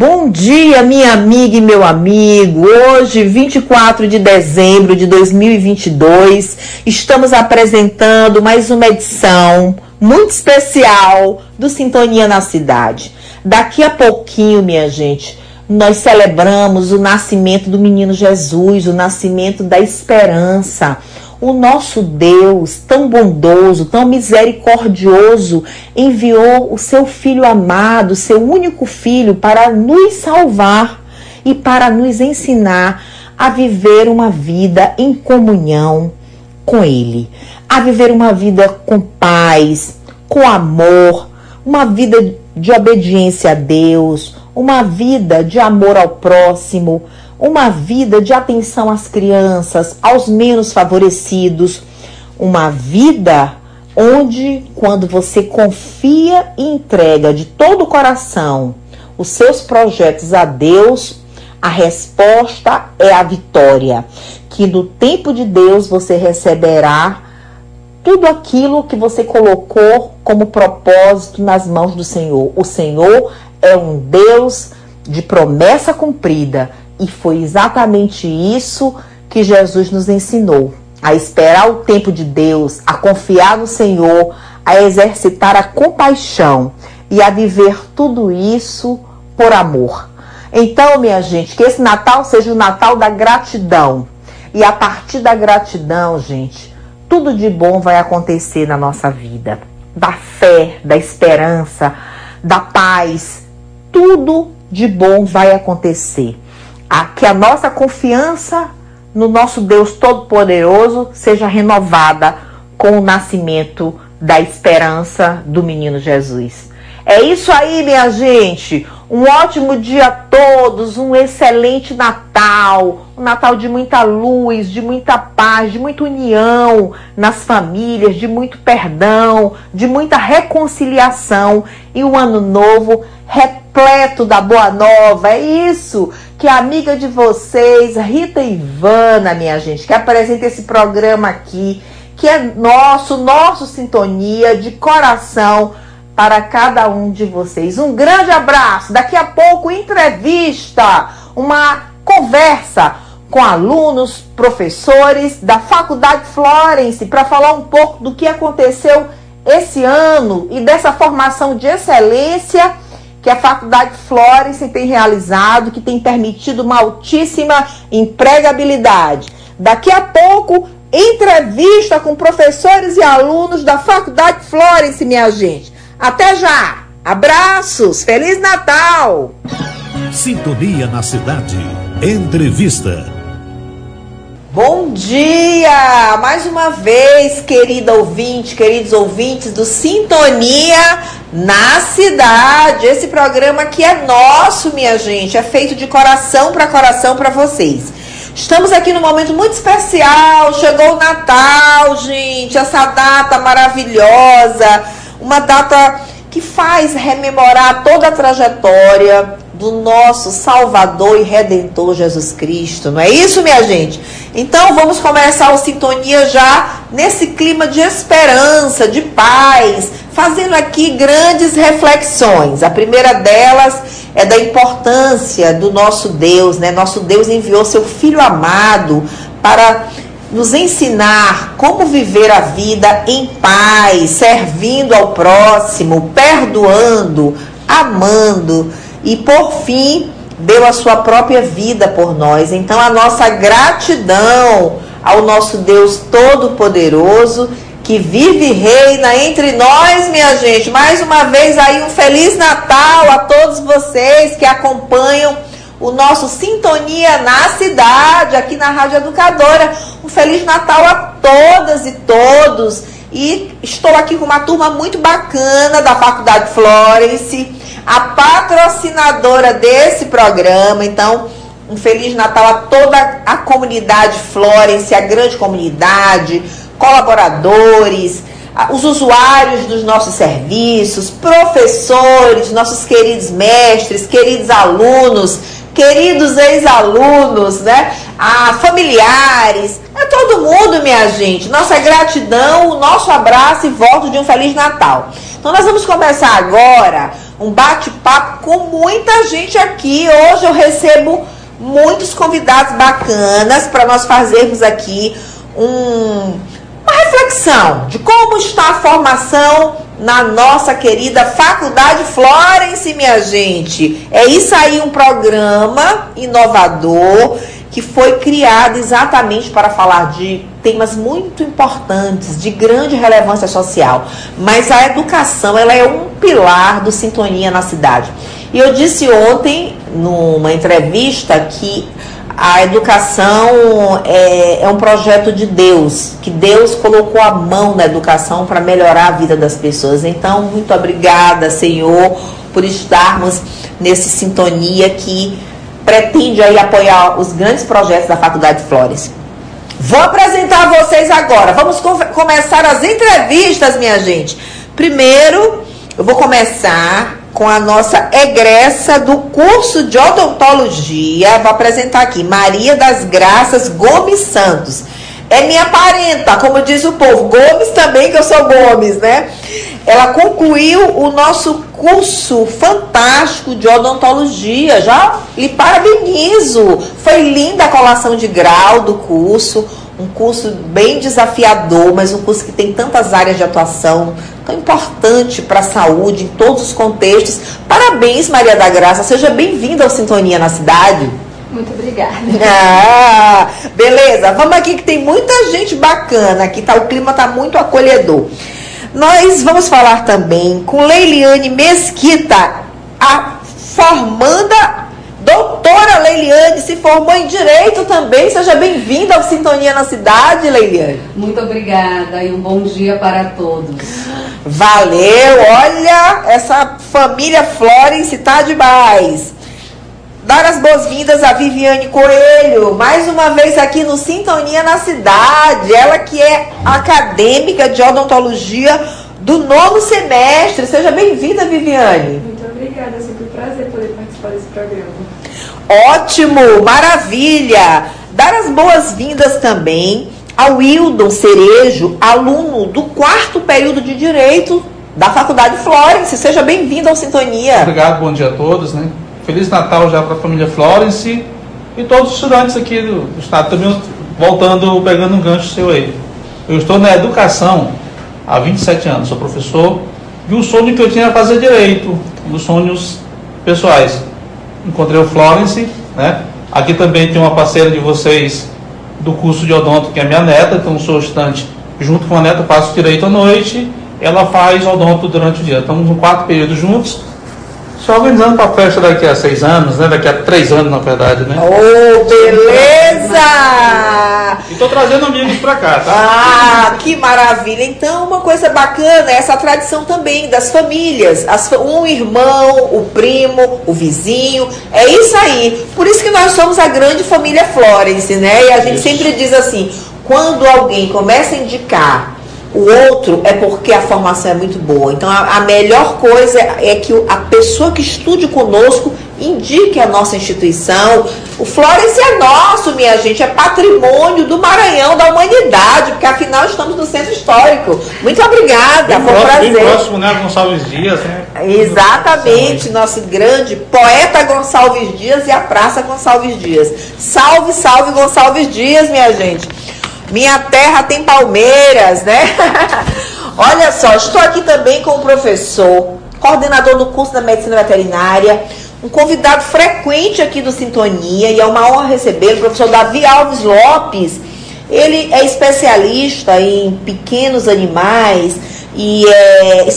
Bom dia, minha amiga e meu amigo. Hoje, 24 de dezembro de 2022, estamos apresentando mais uma edição muito especial do Sintonia na Cidade. Daqui a pouquinho, minha gente, nós celebramos o nascimento do menino Jesus, o nascimento da esperança o nosso Deus, tão bondoso, tão misericordioso, enviou o seu Filho amado, seu único Filho, para nos salvar e para nos ensinar a viver uma vida em comunhão com Ele, a viver uma vida com paz, com amor, uma vida de obediência a Deus, uma vida de amor ao próximo, uma vida de atenção às crianças, aos menos favorecidos, uma vida onde, quando você confia e entrega de todo o coração os seus projetos a Deus, a resposta é a vitória. Que no tempo de Deus você receberá tudo aquilo que você colocou como propósito nas mãos do Senhor. O Senhor é um Deus de promessa cumprida, e foi exatamente isso que Jesus nos ensinou: a esperar o tempo de Deus, a confiar no Senhor, a exercitar a compaixão e a viver tudo isso por amor. Então, minha gente, que esse Natal seja o Natal da gratidão. E a partir da gratidão, gente, tudo de bom vai acontecer na nossa vida. Da fé, da esperança, da paz, tudo de bom vai acontecer a que a nossa confiança no nosso Deus Todo-Poderoso seja renovada com o nascimento da esperança do menino Jesus. É isso aí, minha gente. Um ótimo dia a todos, um excelente Natal, um Natal de muita luz, de muita paz, de muita união nas famílias, de muito perdão, de muita reconciliação e um ano novo repleto da boa nova. É isso que a amiga de vocês, Rita Ivana, minha gente, que apresenta esse programa aqui, que é nosso, nosso sintonia de coração para cada um de vocês. Um grande abraço. Daqui a pouco, entrevista, uma conversa com alunos, professores da Faculdade Florence para falar um pouco do que aconteceu esse ano e dessa formação de excelência que a Faculdade Florence tem realizado, que tem permitido uma altíssima empregabilidade. Daqui a pouco, entrevista com professores e alunos da Faculdade Florence, minha gente. Até já! Abraços! Feliz Natal! Sintonia na cidade. Entrevista. Bom dia! Mais uma vez, querida ouvinte, queridos ouvintes do Sintonia na Cidade. Esse programa aqui é nosso, minha gente. É feito de coração para coração para vocês. Estamos aqui num momento muito especial. Chegou o Natal, gente. Essa data maravilhosa. Uma data que faz rememorar toda a trajetória do nosso Salvador e Redentor Jesus Cristo. Não é isso, minha gente? Então vamos começar o Sintonia já nesse clima de esperança, de paz, fazendo aqui grandes reflexões. A primeira delas é da importância do nosso Deus, né? Nosso Deus enviou seu Filho amado para nos ensinar como viver a vida em paz, servindo ao próximo, perdoando, amando e por fim deu a sua própria vida por nós. Então a nossa gratidão ao nosso Deus todo-poderoso que vive e reina entre nós, minha gente. Mais uma vez aí um feliz Natal a todos vocês que acompanham o nosso Sintonia na Cidade, aqui na Rádio Educadora. Um feliz Natal a todas e todos. E estou aqui com uma turma muito bacana da Faculdade Florence a patrocinadora desse programa. Então, Um Feliz Natal a toda a comunidade Florence, a grande comunidade, colaboradores, os usuários dos nossos serviços, professores, nossos queridos mestres, queridos alunos, queridos ex-alunos, né? A familiares, é todo mundo, minha gente. Nossa gratidão, o nosso abraço e voto de um Feliz Natal. Então nós vamos começar agora um bate-papo com muita gente aqui. Hoje eu recebo muitos convidados bacanas para nós fazermos aqui um uma reflexão de como está a formação na nossa querida Faculdade Florence, minha gente. É isso aí, um programa inovador que foi criado exatamente para falar de temas muito importantes, de grande relevância social. Mas a educação, ela é um pilar do Sintonia na cidade. E eu disse ontem, numa entrevista, que a educação é, é, um projeto de Deus, que Deus colocou a mão na educação para melhorar a vida das pessoas. Então, muito obrigada, Senhor, por estarmos nesse sintonia que pretende aí apoiar os grandes projetos da Faculdade Flores. Vou apresentar vocês agora. Vamos começar as entrevistas, minha gente. Primeiro, eu vou começar com a nossa egressa do curso de odontologia. Vou apresentar aqui Maria das Graças Gomes Santos. É minha parenta, como diz o povo. Gomes também, que eu sou Gomes, né? Ela concluiu o nosso curso fantástico de odontologia. Já lhe parabenizo. Foi linda a colação de grau do curso um curso bem desafiador, mas um curso que tem tantas áreas de atuação, tão importante para a saúde em todos os contextos. Parabéns, Maria da Graça, seja bem-vinda ao Sintonia na Cidade. Muito obrigada. Ah, beleza, vamos aqui que tem muita gente bacana aqui, tá? O clima tá muito acolhedor. Nós vamos falar também com Leiliane Mesquita, a formanda Doutora Leiliane se formou em Direito também. Seja bem-vinda ao Sintonia na Cidade, Leiliane. Muito obrigada e um bom dia para todos. Valeu! Olha, essa família Florence tá demais. Dar as boas-vindas a Viviane Coelho, mais uma vez aqui no Sintonia na Cidade. Ela que é acadêmica de odontologia do nono semestre. Seja bem-vinda, Viviane. Muito obrigada, é sempre um prazer poder participar desse programa. Ótimo, maravilha! Dar as boas-vindas também ao Wildon Cerejo, aluno do quarto período de Direito da Faculdade Florence. Seja bem-vindo ao Sintonia. Obrigado, bom dia a todos. Né? Feliz Natal já para a família Florence e todos os estudantes aqui do, do Estado. Também voltando, pegando um gancho seu aí. Eu estou na educação há 27 anos, sou professor, e o sonho que eu tinha era fazer direito, um dos sonhos pessoais encontrei o Florence, né? Aqui também tem uma parceira de vocês do curso de odonto, que é minha neta, então sou estudante junto com a neta, faço direito à noite, ela faz odonto durante o dia. Estamos no quatro períodos juntos, só organizando para a festa daqui a seis anos, né? Daqui a três anos, na verdade, né? Oh, beleza! E estou trazendo amigos para cá, tá? Ah, que maravilha! Então, uma coisa bacana é essa tradição também das famílias. As, um irmão, o primo, o vizinho. É isso aí. Por isso que nós somos a grande família Florence, né? E a gente isso. sempre diz assim, quando alguém começa a indicar o outro é porque a formação é muito boa. Então, a, a, melhor coisa é que a pessoa que estude conosco indique a nossa instituição. O Florence é nosso, minha gente, é patrimônio do Maranhão, da humanidade, porque afinal estamos no centro histórico. Muito obrigada, bem foi um prazer. Bem próximo, né, Gonçalves Dias, né? Exatamente, nosso grande poeta Gonçalves Dias e a Praça Gonçalves Dias. Salve, salve Gonçalves Dias, minha gente. Minha terra tem palmeiras, né? Olha só, estou aqui também com o professor, coordenador do curso da medicina veterinária, um convidado frequente aqui do Sintonia, e é uma honra receber o professor Davi Alves Lopes. Ele é especialista em pequenos animais e é,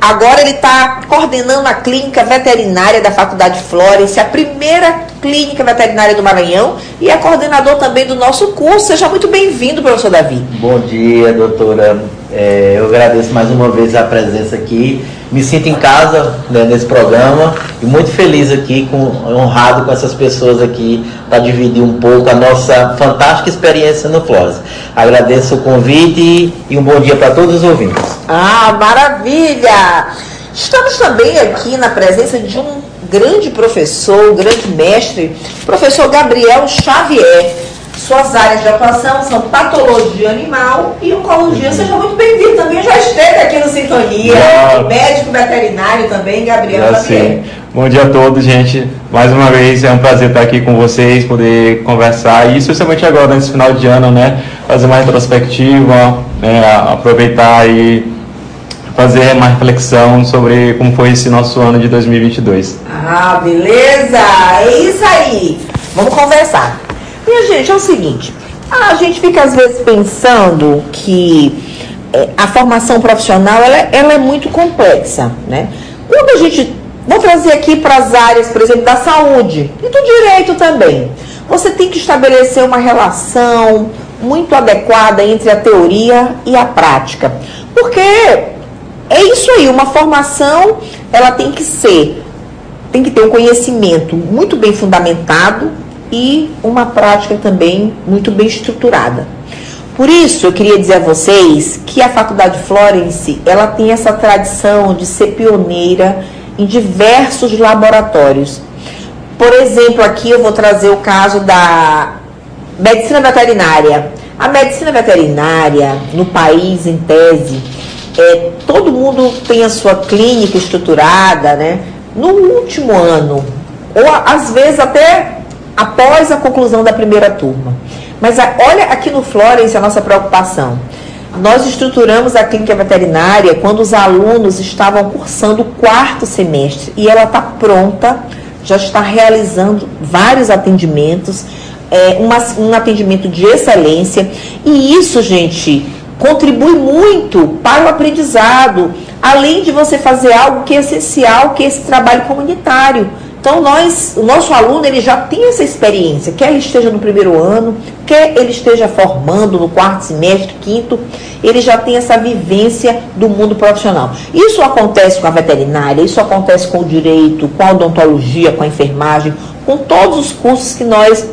agora ele está coordenando a clínica veterinária da Faculdade Florence, a primeira Clínica Veterinária do Maranhão e é coordenador também do nosso curso. Seja muito bem-vindo, professor Davi. Bom dia, doutora. É, eu agradeço mais uma vez a presença aqui. Me sinto em casa né, nesse programa e muito feliz aqui, com, honrado com essas pessoas aqui para dividir um pouco a nossa fantástica experiência no Flores. Agradeço o convite e um bom dia para todos os ouvintes. Ah, maravilha! Estamos também aqui na presença de um grande professor, grande mestre, professor Gabriel Xavier. Suas áreas de atuação são patologia animal e oncologia. Seja muito bem-vindo também, já esteve aqui no Sintonia, médico veterinário também, Gabriel Xavier. Bom dia a todos, gente. Mais uma vez é um prazer estar aqui com vocês, poder conversar e especialmente agora nesse final de ano, né, fazer uma retrospectiva, né, aproveitar e fazer uma reflexão sobre como foi esse nosso ano de 2022. Ah, beleza! É isso aí! Vamos conversar. Minha gente, é o seguinte: a gente fica às vezes pensando que é, a formação profissional ela, ela é muito complexa, né? Quando a gente. Vou trazer aqui para as áreas, por exemplo, da saúde e do direito também. Você tem que estabelecer uma relação muito adequada entre a teoria e a prática. Porque é isso aí, uma formação, ela tem que ser, tem que ter um conhecimento muito bem fundamentado e uma prática também muito bem estruturada. Por isso, eu queria dizer a vocês que a Faculdade Florence, ela tem essa tradição de ser pioneira em diversos laboratórios. Por exemplo, aqui eu vou trazer o caso da medicina veterinária. A medicina veterinária no país, em tese, é, todo mundo tem a sua clínica estruturada, né? No último ano, ou às vezes até após a conclusão da primeira turma. Mas a, olha aqui no Florence a nossa preocupação. Nós estruturamos a clínica veterinária quando os alunos estavam cursando o quarto semestre e ela está pronta, já está realizando vários atendimentos, é, uma, um atendimento de excelência. E isso, gente, contribui muito para o aprendizado, além de você fazer algo que é essencial, que é esse trabalho comunitário. Então nós, o nosso aluno ele já tem essa experiência, quer ele esteja no primeiro ano, quer ele esteja formando no quarto semestre, quinto, ele já tem essa vivência do mundo profissional. Isso acontece com a veterinária, isso acontece com o direito, com a odontologia, com a enfermagem, com todos os cursos que nós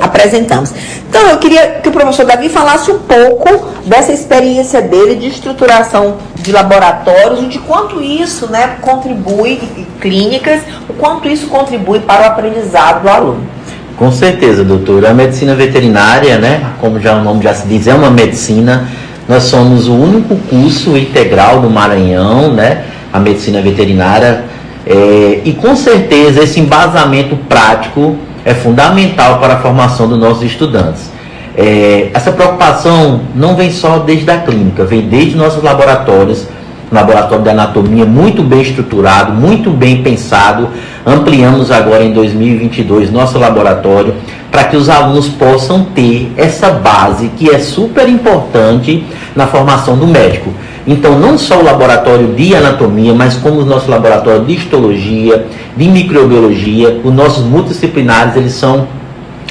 apresentamos. Então, eu queria que o professor Davi falasse um pouco dessa experiência dele de estruturação de laboratórios e de quanto isso né, contribui, clínicas, o quanto isso contribui para o aprendizado do aluno. Com certeza, doutora. A medicina veterinária, né, como já o nome já se diz, é uma medicina. Nós somos o único curso integral do Maranhão, né, a medicina veterinária. É, e com certeza esse embasamento prático é fundamental para a formação dos nossos estudantes. É, essa preocupação não vem só desde a clínica, vem desde nossos laboratórios, laboratório de anatomia muito bem estruturado, muito bem pensado. Ampliamos agora em 2022 nosso laboratório para que os alunos possam ter essa base que é super importante na formação do médico. Então, não só o laboratório de anatomia, mas como o nosso laboratório de histologia, de microbiologia, os nossos multidisciplinares, eles são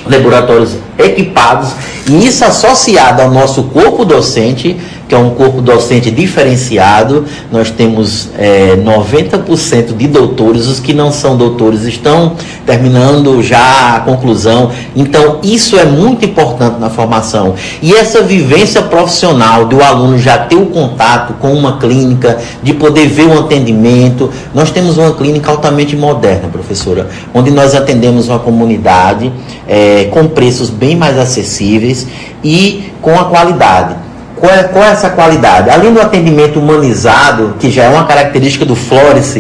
laboratórios equipados e isso associado ao nosso corpo docente que é um corpo docente diferenciado. Nós temos é, 90% de doutores, os que não são doutores estão terminando já a conclusão. Então, isso é muito importante na formação. E essa vivência profissional do aluno já ter o contato com uma clínica, de poder ver o atendimento. Nós temos uma clínica altamente moderna, professora, onde nós atendemos uma comunidade é, com preços bem mais acessíveis e com a qualidade. Qual é, qual é, essa qualidade? Além do atendimento humanizado, que já é uma característica do Flores,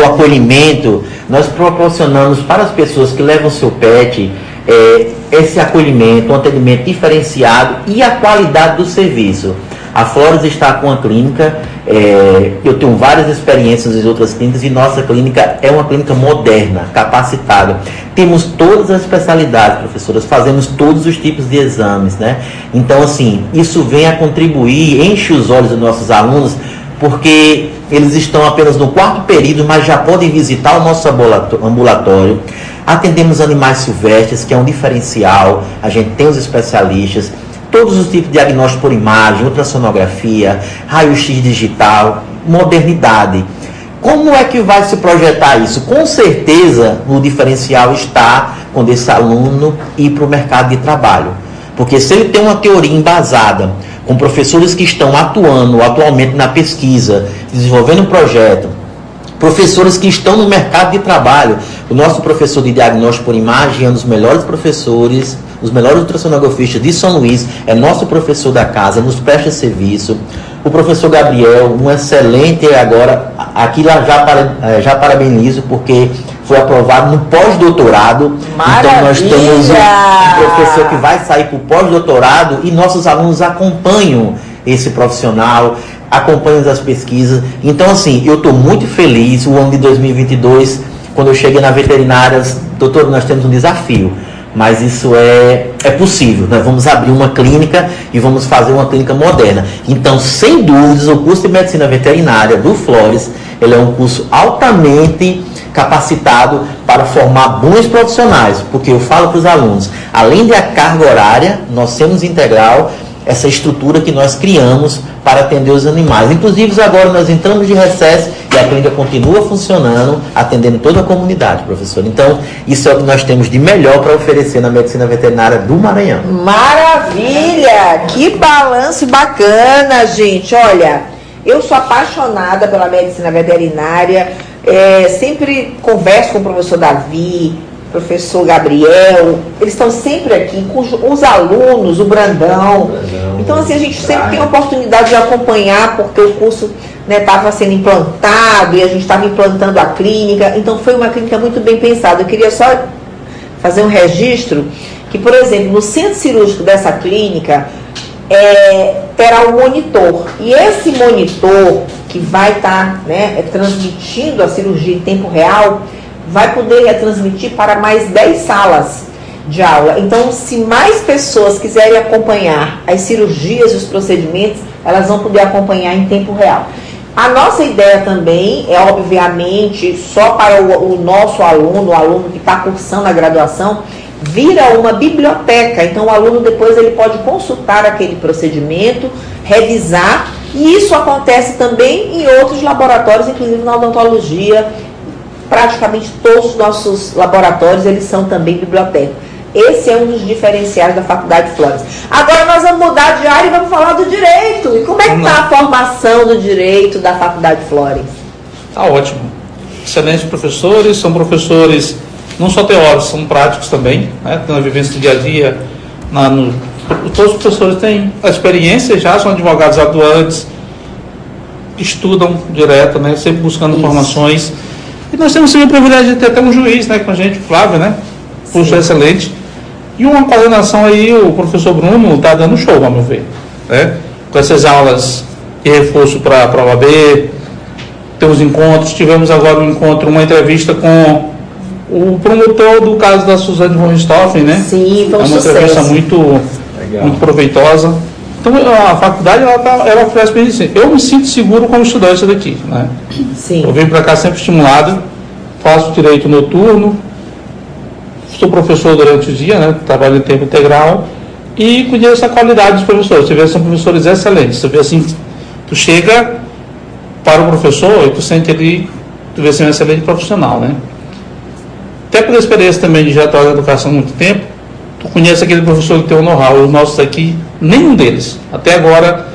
o acolhimento, nós proporcionamos para as pessoas que levam seu pet é, esse acolhimento, um atendimento diferenciado e a qualidade do serviço. A Flores está com a clínica, é, eu tenho várias experiências em outras clínicas e nossa clínica é uma clínica moderna, capacitada. Temos todas as especialidades, professoras, fazemos todos os tipos de exames, né? Então, assim, isso vem a contribuir, enche os olhos dos nossos alunos, porque eles estão apenas no quarto período, mas já podem visitar o nosso ambulatório Atendemos animais silvestres, que é um diferencial. A gente tem os especialistas, todos os tipos de diagnóstico por imagem, ultrassonografia, raio-x digital, modernidade. Como é que vai se projetar isso? Com certeza o diferencial está quando esse aluno ir para o mercado de trabalho. Porque se ele tem uma teoria embasada, com professores que estão atuando atualmente na pesquisa, desenvolvendo um projeto, professores que estão no mercado de trabalho. O nosso professor de diagnóstico por imagem é um dos melhores professores, os melhores ultrassonografistas de São Luís, é nosso professor da casa, nos presta serviço. O professor Gabriel, um excelente agora, aqui lá já, para, eh, já parabenizo, porque foi aprovado no pós-doutorado. Então nós temos um, um professor que vai sair para o pós-doutorado e nossos alunos acompanham esse profissional, acompanham as pesquisas. Então, assim, eu estou muito feliz. O ano de 2022, quando eu cheguei na veterinária, doutor, nós temos um desafio mas isso é, é possível. Nós vamos abrir uma clínica e vamos fazer uma clínica moderna. Então, sem dúvidas, o curso de medicina veterinária do Flores ele é um curso altamente capacitado para formar bons profissionais, porque eu falo para os alunos, além da carga horária, nós temos integral essa estrutura que nós criamos para atender os animais. Inclusive, agora nós entramos de recesso e a clínica continua funcionando, atendendo toda a comunidade, professor. Então, isso é o que nós temos de melhor para oferecer na medicina veterinária do Maranhão. Maravilha! Que balanço bacana, gente. Olha, eu sou apaixonada pela medicina veterinária. É, sempre converso com o professor Davi, professor Gabriel, eles estão sempre aqui com os alunos, o Brandão. Então, assim, a gente sempre tem a oportunidade de acompanhar, porque o curso estava né, sendo implantado e a gente estava implantando a clínica. Então, foi uma clínica muito bem pensada. Eu queria só fazer um registro que, por exemplo, no centro cirúrgico dessa clínica, é, terá um monitor. E esse monitor que vai estar tá, né, transmitindo a cirurgia em tempo real, vai poder retransmitir para mais 10 salas de aula. Então, se mais pessoas quiserem acompanhar as cirurgias e os procedimentos, elas vão poder acompanhar em tempo real. A nossa ideia também é, obviamente, só para o, o nosso aluno, o aluno que está cursando a graduação, vira uma biblioteca. Então, o aluno depois ele pode consultar aquele procedimento, revisar, e isso acontece também em outros laboratórios, inclusive na odontologia praticamente todos os nossos laboratórios eles são também biblioteca. Esse é um dos diferenciais da Faculdade de Flores. Agora nós vamos mudar de área e vamos falar do direito. E como é que está a formação do direito da Faculdade de Flores? Está ótimo. Excelentes professores, são professores não só teóricos, são práticos também, né? Tem uma vivência do dia a dia. Na, no, todos os professores têm a experiência já, são advogados atuantes, estudam direto, né? Sempre buscando Isso. informações e nós temos sim o privilégio de ter até um juiz né, com a gente, Flávio, né? Curso excelente. E uma coordenação aí, o professor Bruno está dando show, a meu ver. Né? Com essas aulas de reforço para a OAB, temos encontros, tivemos agora um encontro, uma entrevista com o promotor do caso da Suzane von Richthofen, né? Sim, foi um É uma entrevista muito, muito proveitosa. Então a faculdade ela, tá, ela oferece assim, eu me sinto seguro como estudante daqui. Né? Sim. Eu venho para cá sempre estimulado, faço direito noturno, sou professor durante o dia, né? trabalho em tempo integral e conheço a qualidade dos professores. Você vê são professores excelentes. Você vê assim, tu chega para o professor e tu sente ele, tu vê ser um excelente profissional, né? Até pela experiência também de já estar na educação há muito tempo, tu conhece aquele professor que tem o know-how. Os nossos aqui Nenhum deles. Até agora,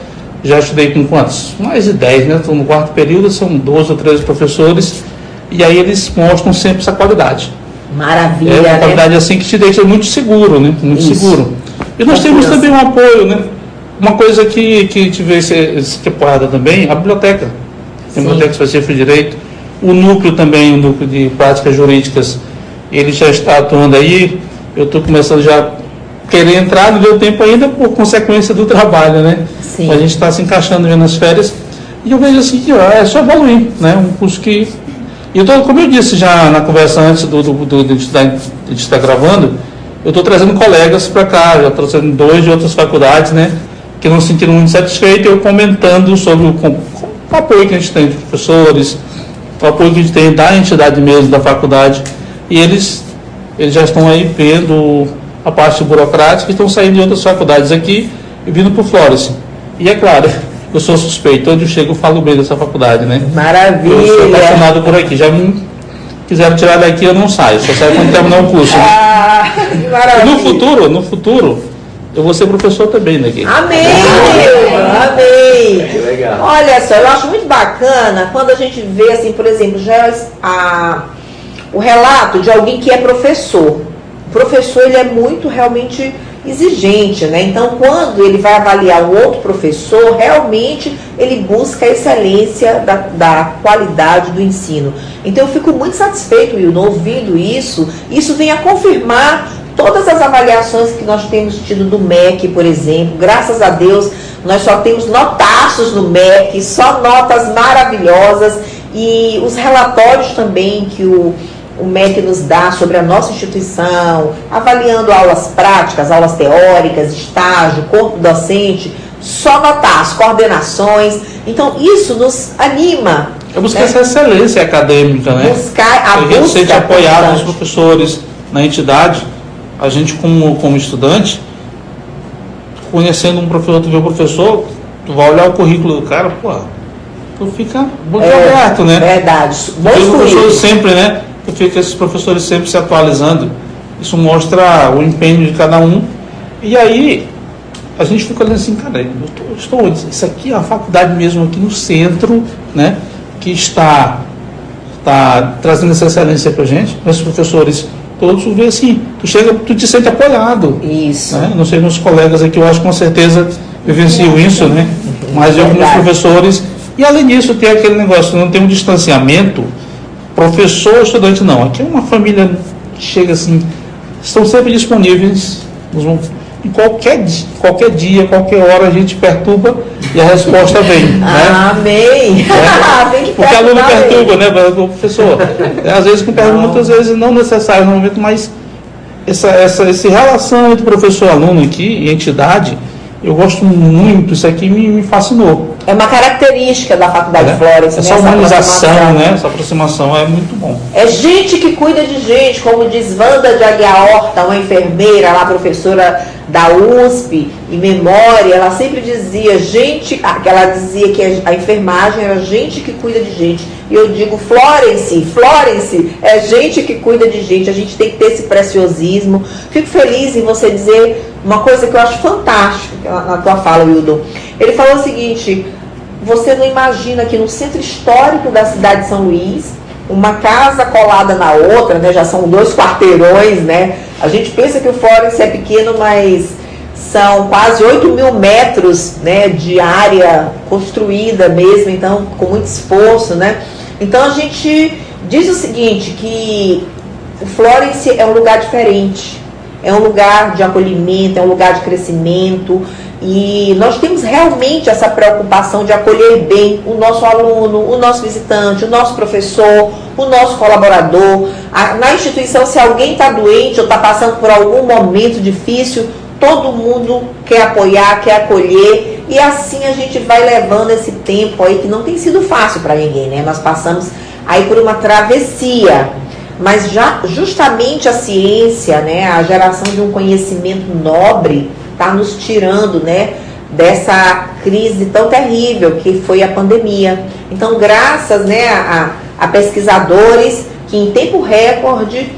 já estudei com quantos? Mais de 10, né? Estou no quarto período, são 12 ou 13 professores, e aí eles mostram sempre essa qualidade. Maravilha. É uma né? qualidade assim que te deixa muito seguro, né? Muito Isso. seguro. E nós temos também um apoio, né? Uma coisa que, que tive essa temporada também, a biblioteca. A biblioteca específica de direito. O núcleo também, o núcleo de práticas jurídicas, ele já está atuando aí. Eu estou começando já querer entrar, não deu tempo ainda por consequência do trabalho, né? Sim. A gente está se encaixando já nas férias. E eu vejo assim que é só evoluir, né? Um curso que. E eu tô, como eu disse já na conversa antes do, do, do de, estar, de estar gravando, eu estou trazendo colegas para cá, já estou trazendo dois de outras faculdades, né? Que não se sentiram muito satisfeitos, eu comentando sobre o, o apoio que a gente tem de professores, o apoio que a gente tem da entidade mesmo, da faculdade, e eles eles já estão aí vendo a parte burocrática e estão saindo de outras faculdades aqui e vindo para o Flores. E é claro, eu sou suspeito, onde eu chego eu falo bem dessa faculdade, né? Maravilha! Eu sou apaixonado por aqui, já me quiseram tirar daqui eu não saio, só saio quando terminar o curso. Né? Ah, maravilha! No futuro, no futuro, eu vou ser professor também daqui. Amém! Amém! Que legal. Olha só, eu acho muito bacana quando a gente vê, assim, por exemplo, já a, o relato de alguém que é professor. O professor, ele é muito realmente exigente, né? Então, quando ele vai avaliar um outro professor, realmente ele busca a excelência da, da qualidade do ensino. Então, eu fico muito satisfeito, Wilton, ouvindo isso. Isso vem a confirmar todas as avaliações que nós temos tido do MEC, por exemplo. Graças a Deus, nós só temos notaços no MEC, só notas maravilhosas. E os relatórios também que o o MEC nos dá sobre a nossa instituição, avaliando aulas práticas, aulas teóricas, estágio, corpo docente, só notar as coordenações. Então, isso nos anima. É buscar né? essa excelência acadêmica, né? Buscar a, a busca gente sente apoiado os professores na entidade. A gente, como, como estudante, conhecendo um professor, tu vê o professor, tu vai olhar o currículo do cara, pô, tu fica muito É, aberto, né? Verdade. Bons Os professores currículos. sempre, né? Fica esses professores sempre se atualizando. Isso mostra o empenho de cada um. E aí, a gente fica olhando assim, cara, eu tô- estou onde? Isso aqui é a faculdade mesmo aqui no centro, né? Que está, está trazendo essa excelência pra gente. Nossos professores todos vê assim, tu chega, tu te sente apoiado. Isso. Né? Não sei, meus colegas aqui, eu acho que com certeza vivenciam isso, né? Mas eu, como Verdade. professores, e além disso, tem aquele negócio, não tem um distanciamento, professor, estudante, não. Aqui é uma família que chega assim, estão sempre disponíveis, nos vão- em qualquer, qualquer dia, qualquer hora a gente perturba e a resposta vem. né? Amém. Que Porque aluno perturba, né, professor? É, Às vezes com perguntas, às vezes não necessárias no momento, mas essa, essa, essa relação entre professor e aluno aqui, e entidade, eu gosto muito, isso aqui me, me fascinou. É uma característica da Faculdade? Flores. Essa né? humanização, aproximação. né? Essa aproximação é muito bom. É gente que cuida de gente, como diz Wanda de Aguiar Horta, uma enfermeira lá, professora da USP, em memória, ela sempre dizia, gente, ela dizia que a enfermagem era gente que cuida de gente. E eu digo, Florence, Florence é gente que cuida de gente, a gente tem que ter esse preciosismo. Fico feliz em você dizer uma coisa que eu acho fantástica na tua fala, Wildon. Ele falou o seguinte, você não imagina que no centro histórico da cidade de São Luís, uma casa colada na outra, né? Já são dois quarteirões, né? A gente pensa que o Florence é pequeno, mas são quase 8 mil metros né, de área construída mesmo, então com muito esforço, né? Então a gente diz o seguinte, que o Florence é um lugar diferente, é um lugar de acolhimento, é um lugar de crescimento e nós temos realmente essa preocupação de acolher bem o nosso aluno, o nosso visitante, o nosso professor, o nosso colaborador. Na instituição, se alguém está doente ou está passando por algum momento difícil, todo mundo quer apoiar, quer acolher e assim a gente vai levando esse tempo aí que não tem sido fácil para ninguém, né? Nós passamos aí por uma travessia mas já justamente a ciência, né, a geração de um conhecimento nobre está nos tirando, né, dessa crise tão terrível que foi a pandemia. Então, graças, né, a, a pesquisadores que em tempo recorde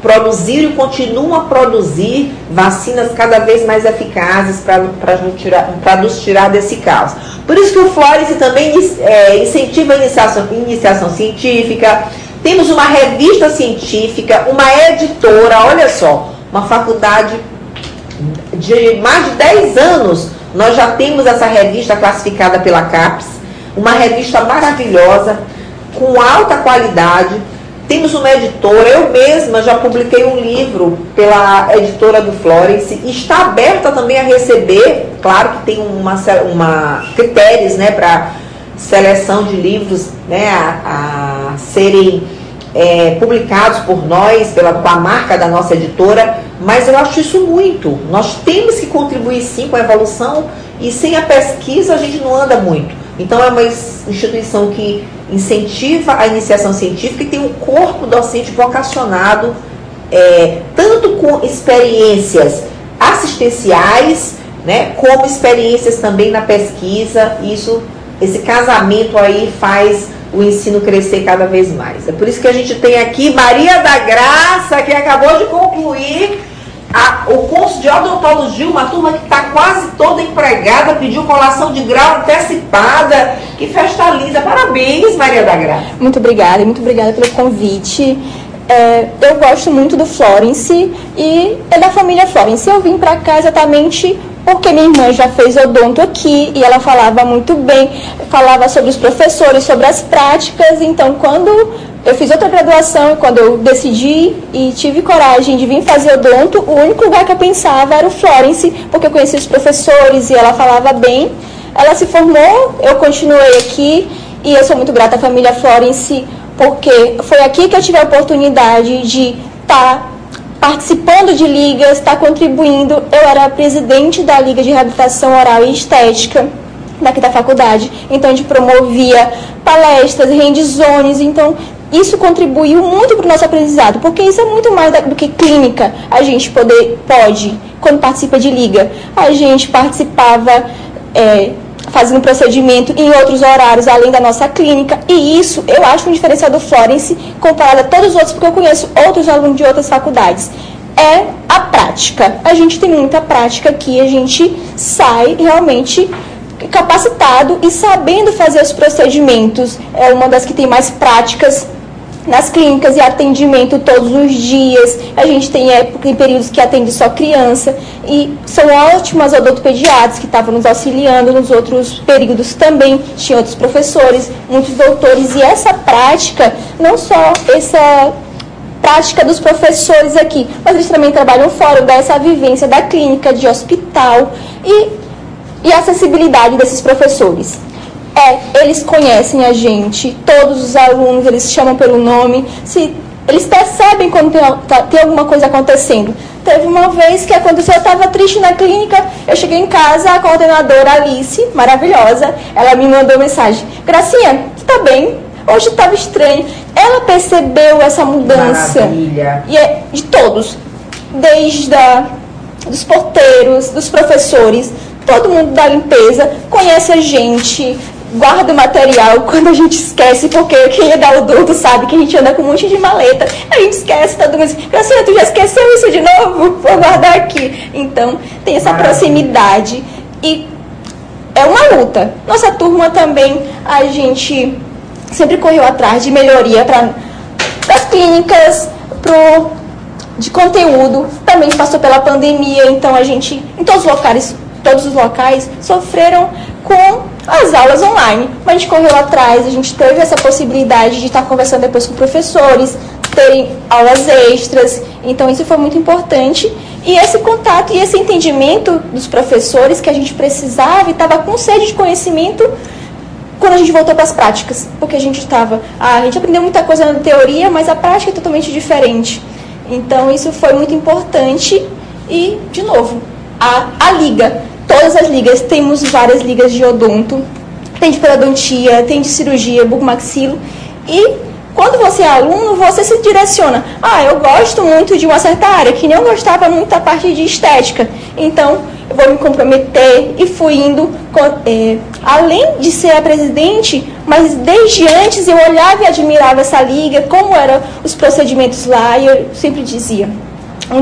produziram e continuam a produzir vacinas cada vez mais eficazes para nos tirar, nos tirar desse caos. Por isso que o Flores também eh, incentiva a iniciação, iniciação científica, temos uma revista científica, uma editora, olha só, uma faculdade de mais de 10 anos, nós já temos essa revista classificada pela CAPES, uma revista maravilhosa, com alta qualidade. Temos uma editora, eu mesma já publiquei um livro pela editora do Florence, está aberta também a receber, claro que tem uma, uma critérios né, para seleção de livros né, a, a serem é, publicados por nós, pela, com a marca da nossa editora, mas eu acho isso muito. Nós temos que contribuir sim com a evolução e sem a pesquisa a gente não anda muito. Então é uma ins- instituição que incentiva a iniciação científica e tem um corpo docente vocacionado é, tanto com experiências assistenciais, né, como experiências também na pesquisa. Isso, esse casamento aí faz o ensino crescer cada vez mais. É por isso que a gente tem aqui Maria da Graça, que acabou de concluir a, o curso de odontologia, uma turma que está quase toda empregada, pediu colação de grau antecipada. Que festa linda. Parabéns, Maria da Graça. Muito obrigada, muito obrigada pelo convite. É, eu gosto muito do Florence e é da família Florence. Eu vim para cá exatamente porque minha irmã já fez odonto aqui e ela falava muito bem, falava sobre os professores, sobre as práticas. Então, quando eu fiz outra graduação quando eu decidi e tive coragem de vir fazer odonto, o único lugar que eu pensava era o Florence, porque eu conhecia os professores e ela falava bem. Ela se formou, eu continuei aqui e eu sou muito grata à família Florence porque foi aqui que eu tive a oportunidade de estar tá participando de ligas, estar tá contribuindo. Eu era presidente da Liga de Reabilitação Oral e Estética daqui da faculdade. Então a gente promovia palestras, rendizones, então isso contribuiu muito para o nosso aprendizado, porque isso é muito mais do que clínica. A gente poder, pode, quando participa de liga, a gente participava é, fazendo procedimento em outros horários além da nossa clínica. E isso eu acho um diferencial do Florence comparado a todos os outros, porque eu conheço outros alunos de outras faculdades. É a prática. A gente tem muita prática aqui, a gente sai realmente capacitado e sabendo fazer os procedimentos. É uma das que tem mais práticas nas clínicas e atendimento todos os dias. A gente tem época, em períodos que atende só criança. E são ótimas odontopediatras que estavam nos auxiliando nos outros períodos também. Tinha outros professores, muitos doutores. E essa prática, não só essa prática dos professores aqui, mas eles também trabalham fora dessa vivência da clínica, de hospital e, e acessibilidade desses professores. É, eles conhecem a gente, todos os alunos, eles chamam pelo nome, se eles percebem quando tem, tá, tem alguma coisa acontecendo. Teve uma vez que aconteceu, eu estava triste na clínica, eu cheguei em casa, a coordenadora Alice, maravilhosa, ela me mandou mensagem, Gracinha, tu tá bem? Hoje estava estranho. Ela percebeu essa mudança. Maravilha. E é de todos, desde a, dos porteiros, dos professores, todo mundo da limpeza conhece a gente, guarda o material quando a gente esquece, porque quem é da odonto sabe que a gente anda com um monte de maleta, a gente esquece, todo mundo diz, Gracinha, tu já esqueceu isso de novo? Vou guardar aqui. Então, tem essa proximidade e é uma luta. Nossa turma também, a gente sempre correu atrás de melhoria para das clínicas, pro, de conteúdo, também passou pela pandemia, então a gente, em todos os locais, todos os locais sofreram com as aulas online. Mas a gente correu atrás, a gente teve essa possibilidade de estar conversando depois com professores, terem aulas extras. Então isso foi muito importante. E esse contato e esse entendimento dos professores que a gente precisava e estava com sede de conhecimento quando a gente voltou para as práticas. Porque a gente estava. Ah, a gente aprendeu muita coisa na teoria, mas a prática é totalmente diferente. Então isso foi muito importante. E, de novo, a, a liga todas as ligas, temos várias ligas de odonto, tem de periodontia, tem de cirurgia, bucomaxilo, e quando você é aluno, você se direciona. Ah, eu gosto muito de uma certa área, que nem eu gostava muito da parte de estética. Então, eu vou me comprometer e fui indo, é, além de ser a presidente, mas desde antes eu olhava e admirava essa liga, como eram os procedimentos lá, e eu sempre dizia,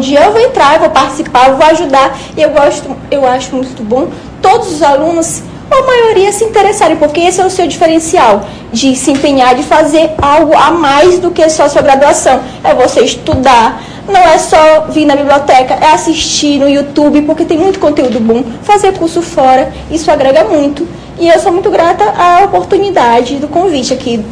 dia eu vou entrar, eu vou participar, eu vou ajudar. E eu gosto, eu acho muito bom todos os alunos, a maioria se interessarem, porque esse é o seu diferencial de se empenhar, de fazer algo a mais do que só sua graduação. É você estudar, não é só vir na biblioteca, é assistir no YouTube, porque tem muito conteúdo bom, fazer curso fora, isso agrega muito. E eu sou muito grata à oportunidade do convite aqui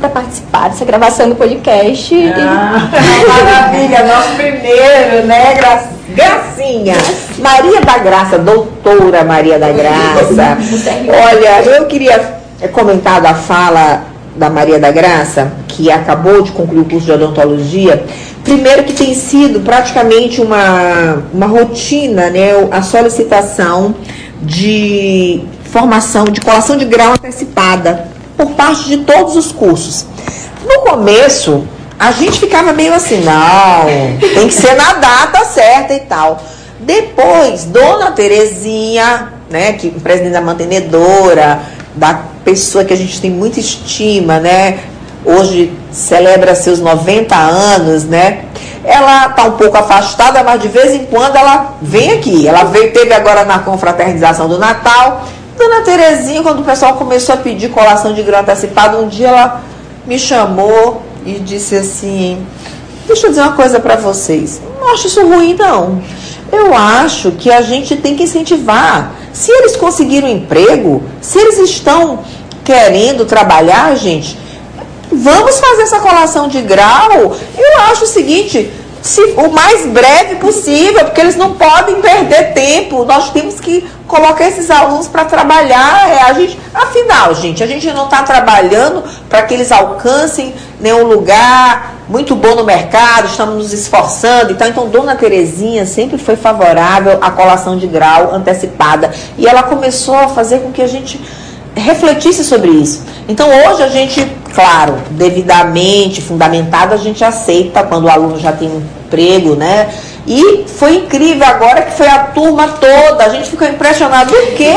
para participar dessa gravação do podcast. Ah, e... Maravilha, nosso primeiro, né, Gra... Gracinha? Maria da Graça, doutora Maria da Graça. Olha, eu queria comentar da fala da Maria da Graça, que acabou de concluir o curso de odontologia. Primeiro que tem sido praticamente uma, uma rotina, né, a solicitação de formação, de colação de grau antecipada por parte de todos os cursos. No começo, a gente ficava meio assim, não, tem que ser na data certa e tal. Depois, Dona Terezinha, né, que presidente da mantenedora, da pessoa que a gente tem muita estima, né, hoje celebra seus 90 anos, né, ela está um pouco afastada, mas de vez em quando ela vem aqui. Ela veio, teve agora na confraternização do Natal. Dona Terezinha, quando o pessoal começou a pedir colação de grão antecipado, um dia ela me chamou e disse assim: Deixa eu dizer uma coisa para vocês. Não acho isso ruim, não. Eu acho que a gente tem que incentivar. Se eles conseguiram emprego, se eles estão querendo trabalhar, gente, vamos fazer essa colação de grau. Eu acho o seguinte, se, o mais breve possível, porque eles não podem perder tempo. Nós temos que colocar esses alunos para trabalhar. É, a gente, afinal, gente, a gente não está trabalhando para que eles alcancem nenhum lugar muito bom no mercado, estamos nos esforçando. Então, então, Dona Terezinha sempre foi favorável à colação de grau antecipada. E ela começou a fazer com que a gente refletisse sobre isso. Então hoje a gente, claro, devidamente fundamentado, a gente aceita quando o aluno já tem emprego, né? E foi incrível agora que foi a turma toda, a gente ficou impressionado porque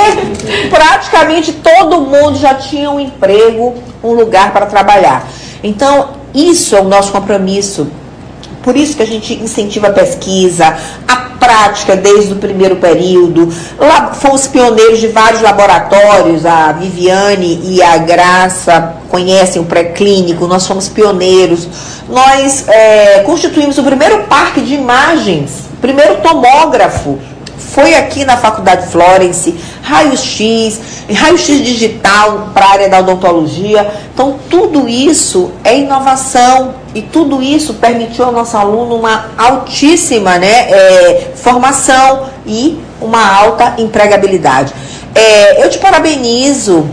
praticamente todo mundo já tinha um emprego, um lugar para trabalhar. Então, isso é o nosso compromisso por isso que a gente incentiva a pesquisa, a prática desde o primeiro período. Lá fomos pioneiros de vários laboratórios, a Viviane e a Graça conhecem o pré-clínico, nós fomos pioneiros. Nós é, constituímos o primeiro parque de imagens, primeiro tomógrafo foi aqui na Faculdade Florence, raio-x, raio-x digital para a área da odontologia. Então, tudo isso é inovação e tudo isso permitiu ao nosso aluno uma altíssima né, é, formação e uma alta empregabilidade. É, eu te parabenizo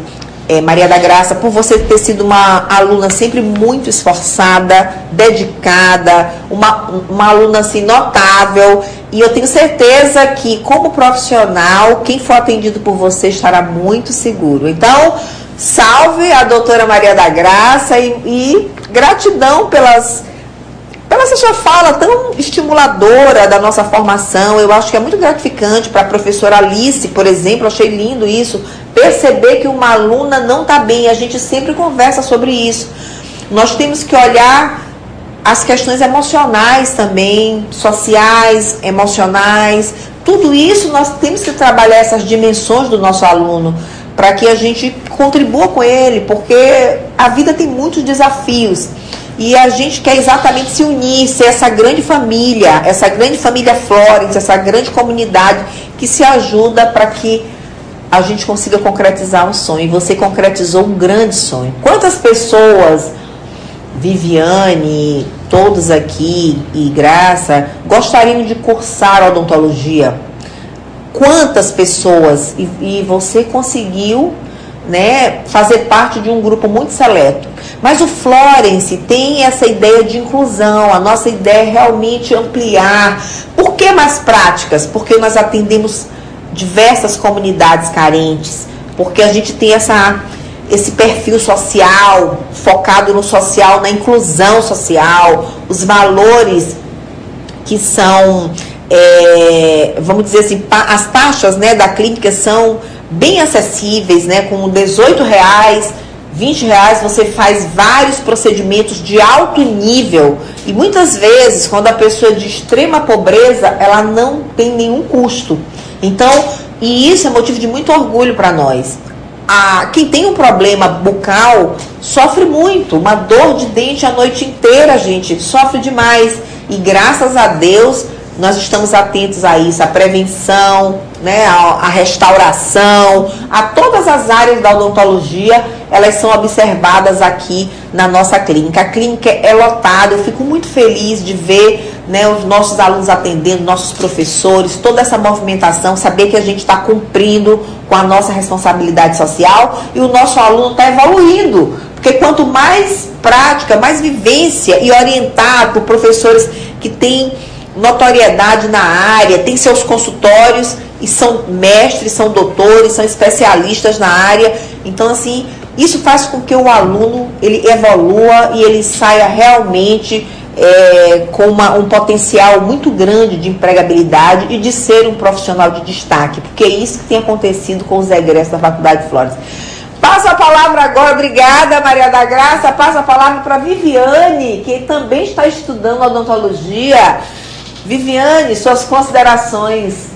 é, Maria da Graça, por você ter sido uma aluna sempre muito esforçada, dedicada, uma, uma aluna assim notável. E eu tenho certeza que, como profissional, quem for atendido por você estará muito seguro. Então, salve a doutora Maria da Graça e, e gratidão pelas pela sua fala tão estimuladora da nossa formação. Eu acho que é muito gratificante para a professora Alice, por exemplo, achei lindo isso, perceber que uma aluna não está bem. A gente sempre conversa sobre isso. Nós temos que olhar as questões emocionais também, sociais, emocionais. Tudo isso nós temos que trabalhar essas dimensões do nosso aluno para que a gente contribua com ele, porque a vida tem muitos desafios. E a gente quer exatamente se unir, ser essa grande família, essa grande família Florence, essa grande comunidade que se ajuda para que a gente consiga concretizar um sonho. E você concretizou um grande sonho. Quantas pessoas, Viviane, todos aqui e Graça, gostariam de cursar odontologia? Quantas pessoas? E, e você conseguiu né, fazer parte de um grupo muito seleto. Mas o Florence tem essa ideia de inclusão, a nossa ideia é realmente ampliar. Por que mais práticas? Porque nós atendemos diversas comunidades carentes, porque a gente tem essa, esse perfil social, focado no social, na inclusão social, os valores que são, é, vamos dizer assim, as taxas né, da clínica são bem acessíveis, né, com 18 reais 20 reais você faz vários procedimentos de alto nível e muitas vezes quando a pessoa é de extrema pobreza ela não tem nenhum custo. Então, e isso é motivo de muito orgulho para nós. A, quem tem um problema bucal sofre muito, uma dor de dente a noite inteira, gente, sofre demais. E graças a Deus nós estamos atentos a isso, a prevenção, né, a, a restauração, a todas as áreas da odontologia, elas são observadas aqui na nossa clínica. A clínica é lotada, eu fico muito feliz de ver né, os nossos alunos atendendo, nossos professores, toda essa movimentação, saber que a gente está cumprindo com a nossa responsabilidade social e o nosso aluno está evoluindo. Porque quanto mais prática, mais vivência e orientado por professores que têm notoriedade na área, tem seus consultórios e são mestres, são doutores, são especialistas na área. Então, assim, Isso faz com que o aluno ele evolua e ele saia realmente é, com uma, um potencial muito grande de empregabilidade e de ser um profissional de destaque, porque é isso que tem acontecido com os egressos da Faculdade de Flores. Passo a palavra agora, obrigada Maria da Graça, passo a palavra para Viviane, que também está estudando odontologia. Viviane, suas considerações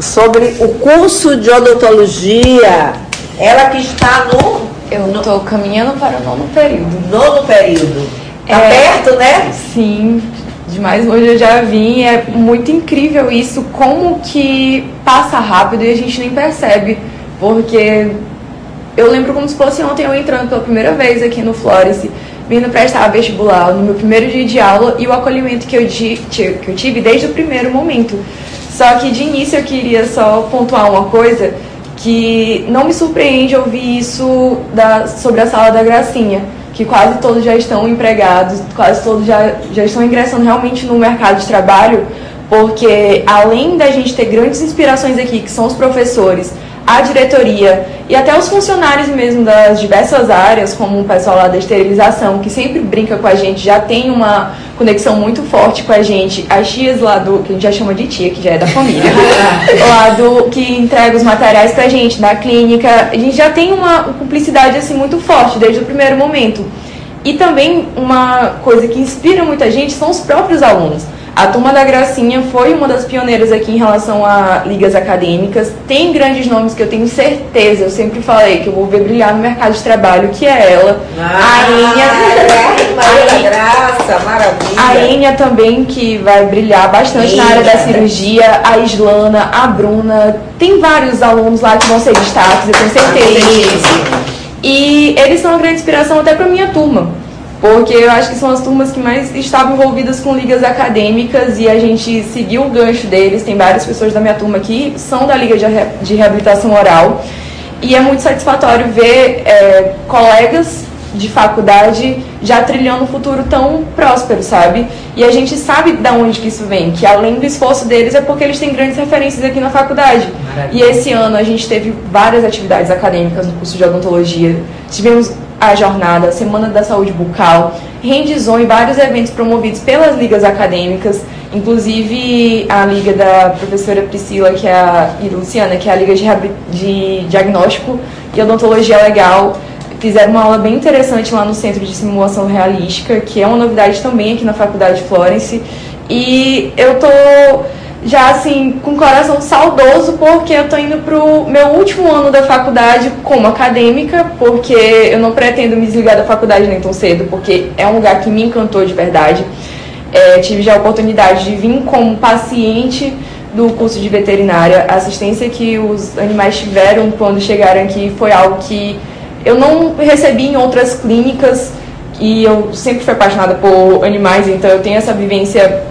sobre o curso de odontologia. Ela que está no. Eu estou caminhando para o nono período. Nono período. Tá é, perto, né? Sim, demais hoje eu já vim. É muito incrível isso, como que passa rápido e a gente nem percebe. Porque eu lembro como se fosse ontem eu entrando pela primeira vez aqui no Flores, vindo prestar vestibular no meu primeiro dia de aula e o acolhimento que eu, que eu tive desde o primeiro momento. Só que de início eu queria só pontuar uma coisa que não me surpreende ouvir isso da, sobre a sala da Gracinha, que quase todos já estão empregados, quase todos já, já estão ingressando realmente no mercado de trabalho, porque além da gente ter grandes inspirações aqui, que são os professores, a diretoria e até os funcionários mesmo das diversas áreas, como o pessoal lá da esterilização, que sempre brinca com a gente, já tem uma conexão muito forte com a gente. As tias lá do, que a gente já chama de tia, que já é da família, lá do que entrega os materiais pra gente, da clínica, a gente já tem uma cumplicidade assim muito forte desde o primeiro momento. E também uma coisa que inspira muita gente são os próprios alunos. A Turma da Gracinha foi uma das pioneiras aqui em relação a ligas acadêmicas. Tem grandes nomes que eu tenho certeza, eu sempre falei que eu vou ver brilhar no mercado de trabalho, que é ela. Ah, a Enia. Maria Graça, maravilha. A Enia também, que vai brilhar bastante na área da cirurgia. A Islana, a Bruna. Tem vários alunos lá que vão ser destaques, eu tenho certeza. E eles são uma grande inspiração até para minha turma porque eu acho que são as turmas que mais estavam envolvidas com ligas acadêmicas e a gente seguiu o gancho deles. Tem várias pessoas da minha turma que são da Liga de Reabilitação Oral e é muito satisfatório ver é, colegas de faculdade já trilhando um futuro tão próspero, sabe? E a gente sabe de onde que isso vem, que além do esforço deles é porque eles têm grandes referências aqui na faculdade. Maravilha. E esse ano a gente teve várias atividades acadêmicas no curso de odontologia. Tivemos a jornada, a Semana da Saúde Bucal, rendizou em vários eventos promovidos pelas ligas acadêmicas, inclusive a liga da professora Priscila que é a, e Luciana, que é a liga de, de diagnóstico e odontologia legal, fizeram uma aula bem interessante lá no Centro de Simulação Realística, que é uma novidade também aqui na Faculdade de Florence. E eu tô já assim, com o coração saudoso, porque eu tô indo pro meu último ano da faculdade como acadêmica, porque eu não pretendo me desligar da faculdade nem tão cedo, porque é um lugar que me encantou de verdade. É, tive já a oportunidade de vir como paciente do curso de veterinária. A assistência que os animais tiveram quando chegaram aqui foi algo que eu não recebi em outras clínicas e eu sempre fui apaixonada por animais, então eu tenho essa vivência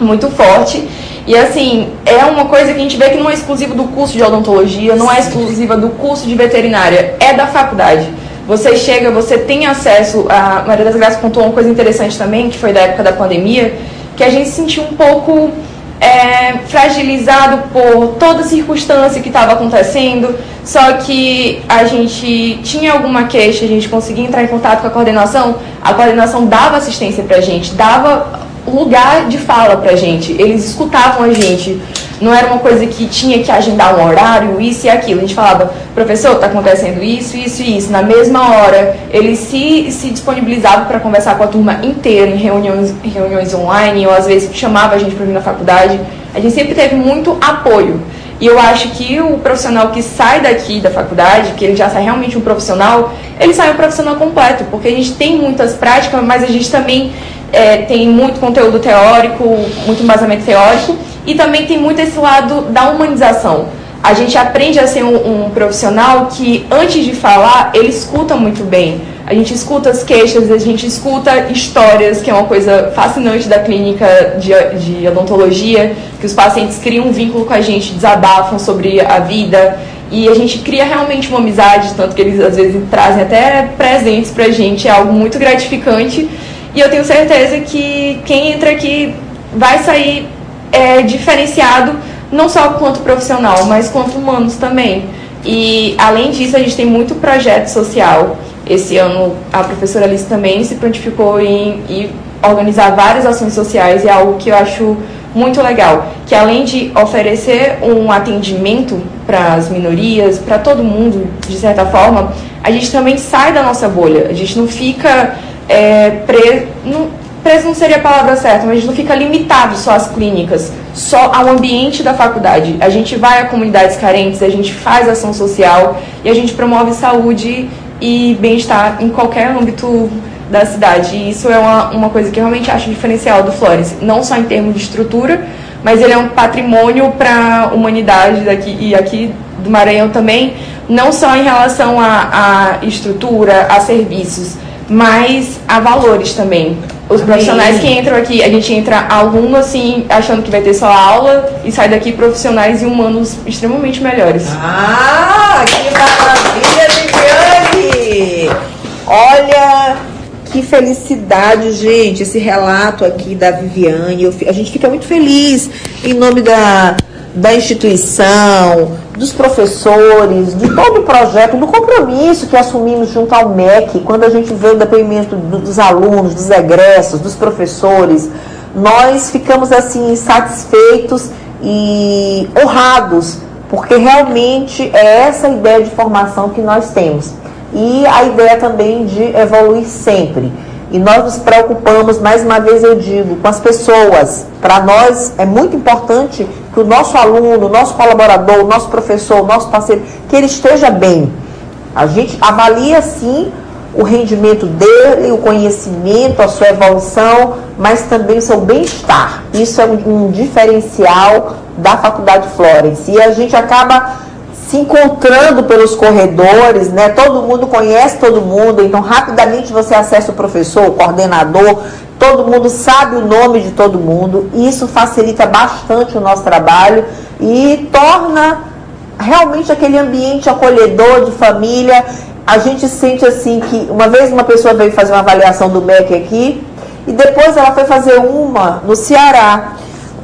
muito forte. E assim, é uma coisa que a gente vê que não é exclusiva do curso de odontologia, não é exclusiva do curso de veterinária, é da faculdade. Você chega, você tem acesso. A Maria das Graças pontuou uma coisa interessante também, que foi da época da pandemia, que a gente se sentiu um pouco é, fragilizado por toda a circunstância que estava acontecendo, só que a gente tinha alguma queixa, a gente conseguia entrar em contato com a coordenação, a coordenação dava assistência para a gente, dava lugar de fala pra gente. Eles escutavam a gente. Não era uma coisa que tinha que agendar um horário, isso e aquilo. A gente falava, professor, está acontecendo isso, isso e isso. Na mesma hora, eles se, se disponibilizavam para conversar com a turma inteira em reuniões, reuniões online, ou às vezes chamava a gente para vir na faculdade. A gente sempre teve muito apoio. E eu acho que o profissional que sai daqui da faculdade, que ele já sai realmente um profissional, ele sai um profissional completo, porque a gente tem muitas práticas, mas a gente também é, tem muito conteúdo teórico, muito embasamento teórico, e também tem muito esse lado da humanização. A gente aprende a ser um, um profissional que, antes de falar, ele escuta muito bem. A gente escuta as queixas, a gente escuta histórias, que é uma coisa fascinante da clínica de, de odontologia, que os pacientes criam um vínculo com a gente, desabafam sobre a vida, e a gente cria realmente uma amizade, tanto que eles às vezes trazem até presentes pra gente, é algo muito gratificante. E eu tenho certeza que quem entra aqui vai sair é, diferenciado, não só quanto profissional, mas quanto humanos também. E além disso, a gente tem muito projeto social. Esse ano a professora Alice também se prontificou em, em organizar várias ações sociais e é algo que eu acho muito legal, que além de oferecer um atendimento para as minorias, para todo mundo, de certa forma, a gente também sai da nossa bolha. A gente não fica é, preso, não, preso não seria a palavra certa, mas a gente não fica limitado só às clínicas, só ao ambiente da faculdade. A gente vai a comunidades carentes, a gente faz ação social e a gente promove saúde e bem-estar em qualquer âmbito da cidade. E isso é uma, uma coisa que eu realmente acho diferencial do Florence, não só em termos de estrutura, mas ele é um patrimônio para a humanidade daqui e aqui do Maranhão também, não só em relação à estrutura, a serviços, mas a valores também. Os profissionais que entram aqui, a gente entra aluno assim, achando que vai ter só aula e sai daqui profissionais e humanos extremamente melhores. Ah, que maravilha, Viviane! Olha, que felicidade, gente, esse relato aqui da Viviane. Eu, a gente fica muito feliz em nome da, da instituição, dos professores, de todo o projeto, do compromisso que assumimos junto ao MEC, quando a gente vê o depoimento dos alunos, dos egressos, dos professores, nós ficamos assim satisfeitos e honrados, porque realmente é essa ideia de formação que nós temos e a ideia também de evoluir sempre. E nós nos preocupamos, mais uma vez eu digo, com as pessoas. Para nós é muito importante que o nosso aluno, o nosso colaborador, o nosso professor, o nosso parceiro, que ele esteja bem. A gente avalia sim o rendimento dele, o conhecimento, a sua evolução, mas também o seu bem-estar. Isso é um, um diferencial da Faculdade Florence. E a gente acaba se encontrando pelos corredores, né? Todo mundo conhece todo mundo, então rapidamente você acessa o professor, o coordenador, todo mundo sabe o nome de todo mundo, e isso facilita bastante o nosso trabalho e torna realmente aquele ambiente acolhedor de família. A gente sente assim que uma vez uma pessoa veio fazer uma avaliação do MEC aqui e depois ela foi fazer uma no Ceará.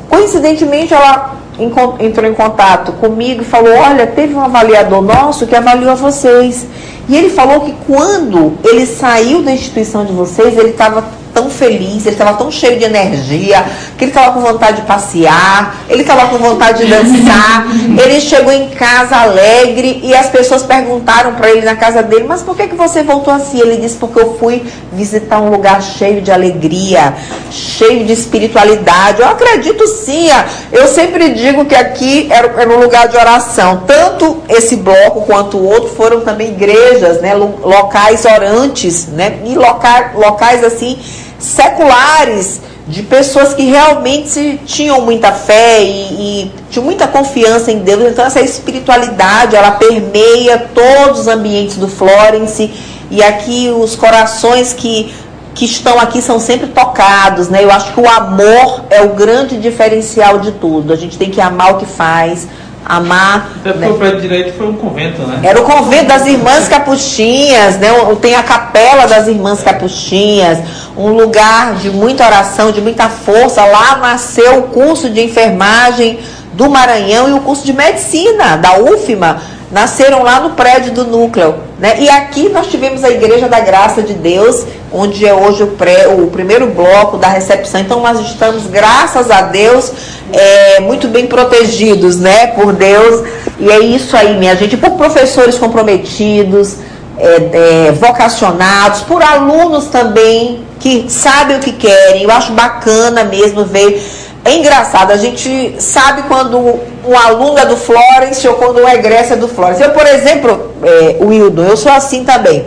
Coincidentemente, ela entrou em contato comigo e falou: Olha, teve um avaliador nosso que avaliou vocês. E ele falou que quando ele saiu da instituição de vocês, ele estava tão feliz, ele estava tão cheio de energia, que ele estava com vontade de passear, ele estava com vontade de dançar. ele chegou em casa alegre e as pessoas perguntaram para ele na casa dele: Mas por que, que você voltou assim? Ele disse: Porque eu fui visitar um lugar cheio de alegria, cheio de espiritualidade. Eu acredito sim, eu sempre digo que aqui era, era um lugar de oração. Tanto esse bloco quanto o outro foram também igrejas, né, locais orantes, né, e locais, locais assim seculares, de pessoas que realmente tinham muita fé e, e tinham muita confiança em Deus. Então essa espiritualidade, ela permeia todos os ambientes do Florence e aqui os corações que que estão aqui são sempre tocados, né? Eu acho que o amor é o grande diferencial de tudo. A gente tem que amar o que faz, amar. Até porque né? o prédio direito foi um convento, né? Era o convento das Irmãs Capuchinhas, né? Tem a capela das Irmãs Capuchinhas, um lugar de muita oração, de muita força. Lá nasceu o curso de enfermagem do Maranhão e o curso de medicina da UFMA nasceram lá no prédio do núcleo. Né? E aqui nós tivemos a Igreja da Graça de Deus, onde é hoje o, pré, o primeiro bloco da recepção. Então nós estamos, graças a Deus, é, muito bem protegidos né, por Deus. E é isso aí, minha gente, por professores comprometidos, é, é, vocacionados, por alunos também que sabem o que querem. Eu acho bacana mesmo ver é engraçado, a gente sabe quando um aluno é do Florence ou quando um egresso é do Florence. Eu, por exemplo, é, Wildo, eu sou assim também.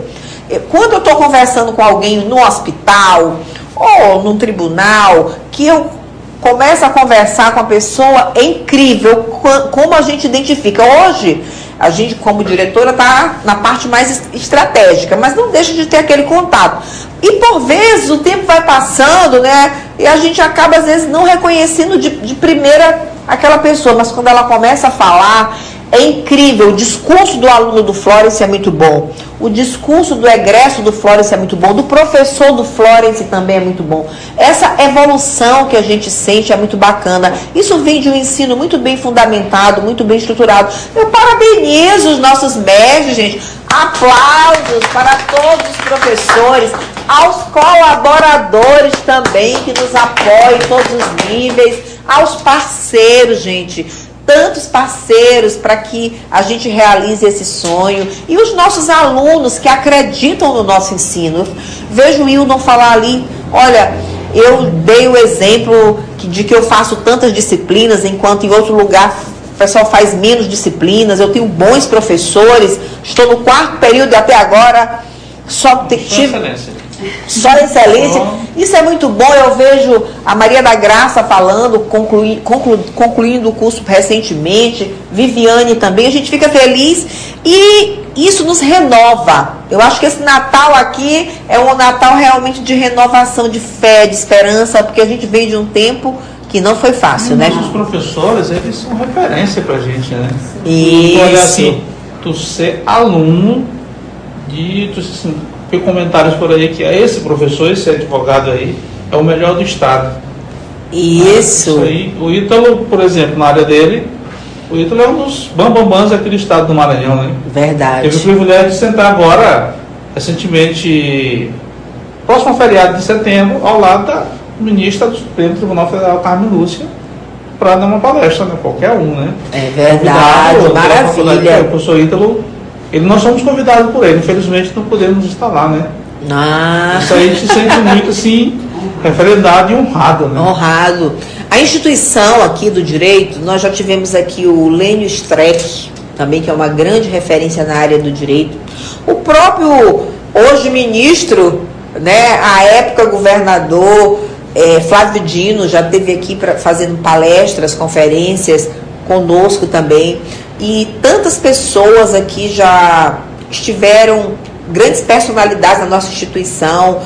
Quando eu estou conversando com alguém no hospital ou no tribunal, que eu começo a conversar com a pessoa, é incrível como a gente identifica. Hoje, a gente, como diretora, está na parte mais estratégica, mas não deixa de ter aquele contato. E por vezes o tempo vai passando, né? E a gente acaba, às vezes, não reconhecendo de, de primeira aquela pessoa, mas quando ela começa a falar, é incrível. O discurso do aluno do Florence é muito bom. O discurso do egresso do Florence é muito bom. Do professor do Florence também é muito bom. Essa evolução que a gente sente é muito bacana. Isso vem de um ensino muito bem fundamentado, muito bem estruturado. Eu parabenizo os nossos médios, gente. Aplausos para todos os professores, aos colaboradores também que nos apoiam em todos os níveis, aos parceiros, gente tantos parceiros para que a gente realize esse sonho e os nossos alunos que acreditam no nosso ensino. Vejo o Hildon falar ali, olha, eu dei o exemplo de que eu faço tantas disciplinas, enquanto em outro lugar o pessoal faz menos disciplinas, eu tenho bons professores, estou no quarto período e até agora só tive. Só excelência. Isso é muito bom. Eu vejo a Maria da Graça falando, conclui, conclu, concluindo o curso recentemente, Viviane também. A gente fica feliz e isso nos renova. Eu acho que esse Natal aqui é um Natal realmente de renovação, de fé, de esperança, porque a gente vem de um tempo que não foi fácil, né? Os professores, eles são referência pra gente, né? Isso. Olha assim, tu ser aluno de, tu, assim, vi comentários por aí que é esse professor, esse advogado aí, é o melhor do Estado. Isso. Isso aí, o Ítalo, por exemplo, na área dele, o Ítalo é um dos bambambãs aqui do Estado do Maranhão, né? Verdade. Teve o privilégio de sentar agora, recentemente, próximo feriado de setembro, ao lado da ministra do Supremo Tribunal Federal, Carmen Lúcia, para dar uma palestra, né? Qualquer um, né? É verdade, Convidado, maravilha. O professor Ítalo ele, nós somos convidados por ele, infelizmente não podemos estar lá, né? Ah. Isso aí a gente se sente muito assim, referendado e honrado, né? Honrado. A instituição aqui do direito, nós já tivemos aqui o Lênio Streck, também que é uma grande referência na área do direito. O próprio, hoje ministro, né, a época governador, é, Flávio Dino já esteve aqui pra, fazendo palestras, conferências conosco também. E tantas pessoas aqui já estiveram, grandes personalidades na nossa instituição,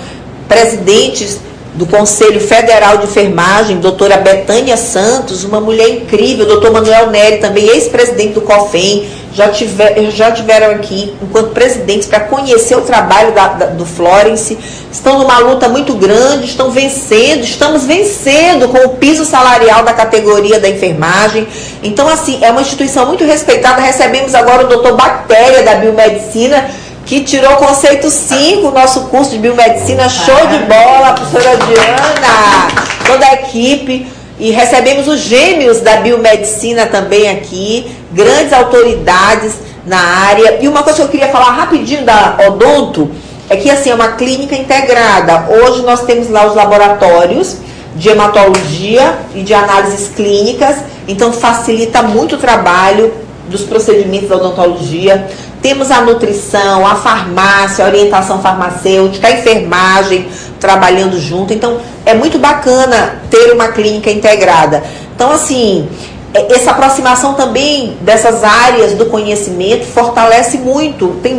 presidentes do Conselho Federal de Enfermagem, doutora Betânia Santos, uma mulher incrível, doutor Manuel Neri, também ex-presidente do COFEM, já, tiver, já tiveram aqui enquanto presidentes para conhecer o trabalho da, da, do Florence, estão numa luta muito grande, estão vencendo, estamos vencendo com o piso salarial da categoria da enfermagem. Então, assim, é uma instituição muito respeitada. Recebemos agora o doutor Bactéria da Biomedicina, que tirou o conceito 5, nosso curso de biomedicina, show de bola, professora Diana, toda a equipe. E recebemos os gêmeos da biomedicina também aqui, grandes autoridades na área. E uma coisa que eu queria falar rapidinho da Odonto é que assim é uma clínica integrada. Hoje nós temos lá os laboratórios de hematologia e de análises clínicas, então facilita muito o trabalho dos procedimentos da odontologia. Temos a nutrição, a farmácia, a orientação farmacêutica, a enfermagem trabalhando junto. Então, é muito bacana ter uma clínica integrada. Então, assim, essa aproximação também dessas áreas do conhecimento fortalece muito, tem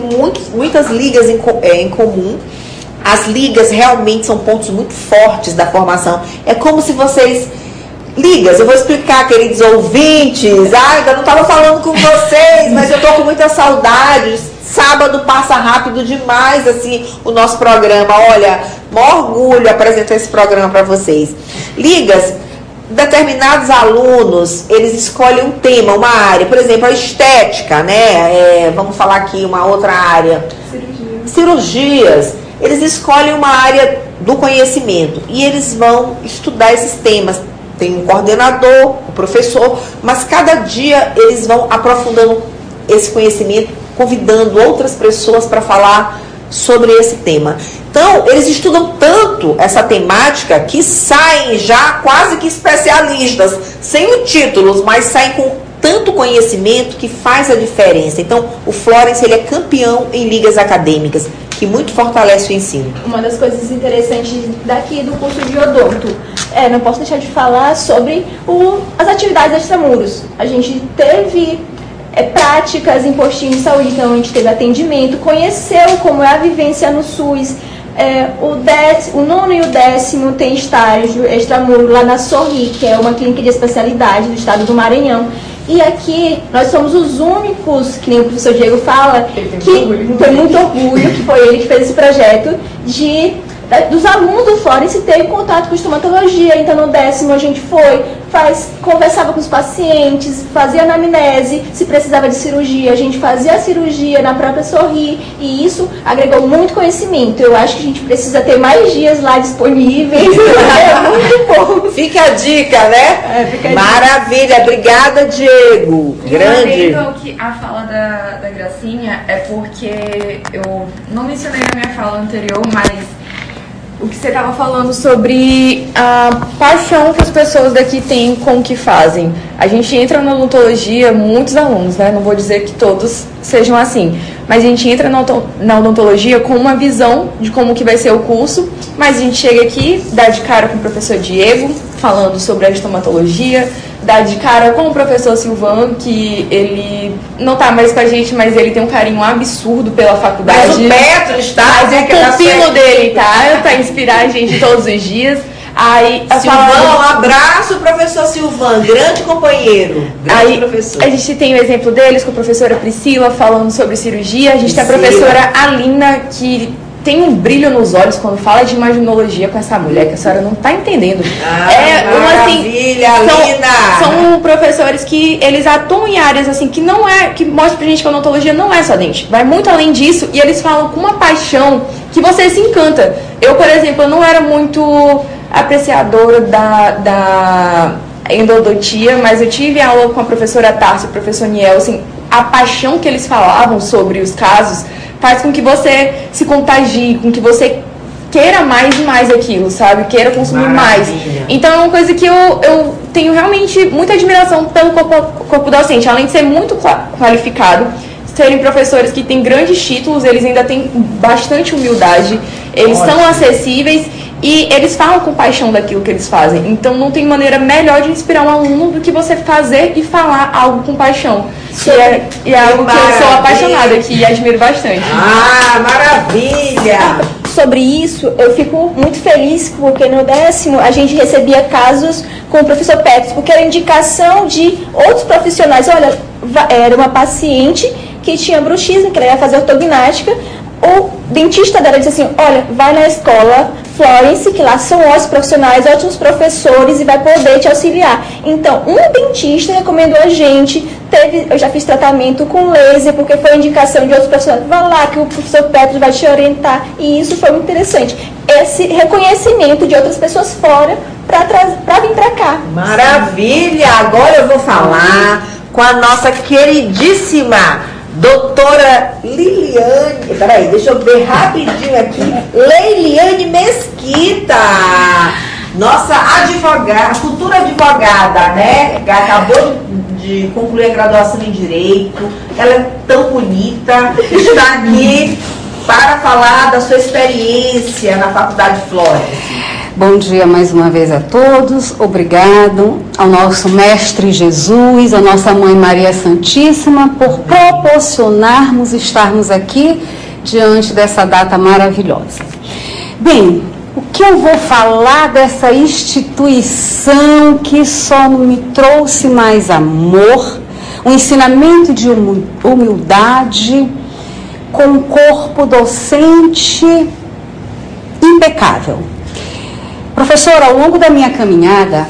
muitas ligas em, é, em comum. As ligas realmente são pontos muito fortes da formação. É como se vocês ligas. Eu vou explicar, queridos ouvintes. Ah, ainda não estava falando com vocês, mas eu estou com muita saudade. Sábado passa rápido demais, assim, o nosso programa. Olha, maior orgulho apresentar esse programa para vocês. Ligas, determinados alunos, eles escolhem um tema, uma área. Por exemplo, a estética, né? É, vamos falar aqui uma outra área. Cirurgia. Cirurgias. Eles escolhem uma área do conhecimento e eles vão estudar esses temas tem um coordenador, o um professor, mas cada dia eles vão aprofundando esse conhecimento, convidando outras pessoas para falar sobre esse tema. Então, eles estudam tanto essa temática que saem já quase que especialistas, sem o títulos, mas saem com tanto conhecimento que faz a diferença. Então, o Florence ele é campeão em ligas acadêmicas que muito fortalece o ensino. Uma das coisas interessantes daqui do curso de odonto, é, não posso deixar de falar sobre o, as atividades extramuros. A gente teve é, práticas em postinho de saúde, então a gente teve atendimento, conheceu como é a vivência no SUS. É, o, o nono e o décimo tem estágio extramuro lá na Sorri, que é uma clínica de especialidade do estado do Maranhão. E aqui nós somos os únicos, que nem o professor Diego fala, que tem muito orgulho, que foi ele que fez esse projeto, de dos alunos do Florence ter contato com estomatologia. Então, no décimo, a gente foi, faz, conversava com os pacientes, fazia anamnese, se precisava de cirurgia, a gente fazia a cirurgia na própria Sorri, e isso agregou muito conhecimento. Eu acho que a gente precisa ter mais dias lá disponíveis. é muito bom. Fica a dica, né? É, fica a Maravilha, dica. obrigada, Diego. Grande. Eu que a fala da, da Gracinha é porque eu não mencionei na minha fala anterior, mas o que você estava falando sobre a paixão que as pessoas daqui têm com o que fazem. A gente entra na odontologia, muitos alunos, né? Não vou dizer que todos sejam assim, mas a gente entra na odontologia com uma visão de como que vai ser o curso, mas a gente chega aqui, dá de cara com o professor Diego, falando sobre a estomatologia, dá de cara com o professor Silvan, que ele não tá mais com a gente, mas ele tem um carinho absurdo pela faculdade. Mas o Petro está. Mas o pupilo dele tá, tá inspirar a gente todos os dias. Aí, Silvão, um abraço, professor Silvan, grande companheiro. Grande aí, professor. A gente tem o exemplo deles com a professora Priscila falando sobre cirurgia. A gente Priscila. tem a professora Alina, que tem um brilho nos olhos quando fala de imaginologia com essa mulher, que a senhora não está entendendo. Ah, é uma assim. São, são, professores que eles atuam em áreas assim que não é. que mostra pra gente que a odontologia não é só dente. Vai muito além disso e eles falam com uma paixão que você se encanta. Eu, por exemplo, eu não era muito apreciadora da, da endodontia, mas eu tive aula com a professora Tarso o professor Niel, assim, a paixão que eles falavam sobre os casos faz com que você se contagie, com que você queira mais e mais aquilo, sabe? Queira consumir Maravilha. mais. Então é uma coisa que eu, eu tenho realmente muita admiração pelo corpo, corpo docente, além de ser muito qualificado, serem professores que têm grandes títulos, eles ainda têm bastante humildade, eles Ótimo. são acessíveis e eles falam com paixão daquilo que eles fazem. Então não tem maneira melhor de inspirar um aluno do que você fazer e falar algo com paixão. Que é, é algo que eu sou apaixonada aqui e admiro bastante. Ah, maravilha! Sobre isso, eu fico muito feliz porque no décimo a gente recebia casos com o professor Petros, porque era indicação de outros profissionais. Olha, era uma paciente que tinha bruxismo, que ela ia fazer ortognática, o dentista dela disse assim: Olha, vai na escola Florence, que lá são ótimos profissionais, ótimos professores e vai poder te auxiliar. Então, um dentista recomendou a gente. Teve, eu já fiz tratamento com laser, porque foi indicação de outros profissionais. Vá lá que o professor Petro vai te orientar. E isso foi muito interessante. Esse reconhecimento de outras pessoas fora para vir para cá. Maravilha! Agora eu vou falar com a nossa queridíssima Doutora Liliane, peraí, deixa eu ver rapidinho aqui. Leiliane Mesquita, nossa advogada, futura advogada, né? Acabou de concluir a graduação em Direito. Ela é tão bonita, está aqui para falar da sua experiência na Faculdade Flores. Bom dia mais uma vez a todos. Obrigado ao nosso Mestre Jesus, à nossa Mãe Maria Santíssima, por proporcionarmos estarmos aqui diante dessa data maravilhosa. Bem, o que eu vou falar dessa instituição que só me trouxe mais amor, um ensinamento de humildade, com um corpo docente impecável Professor, ao longo da minha caminhada,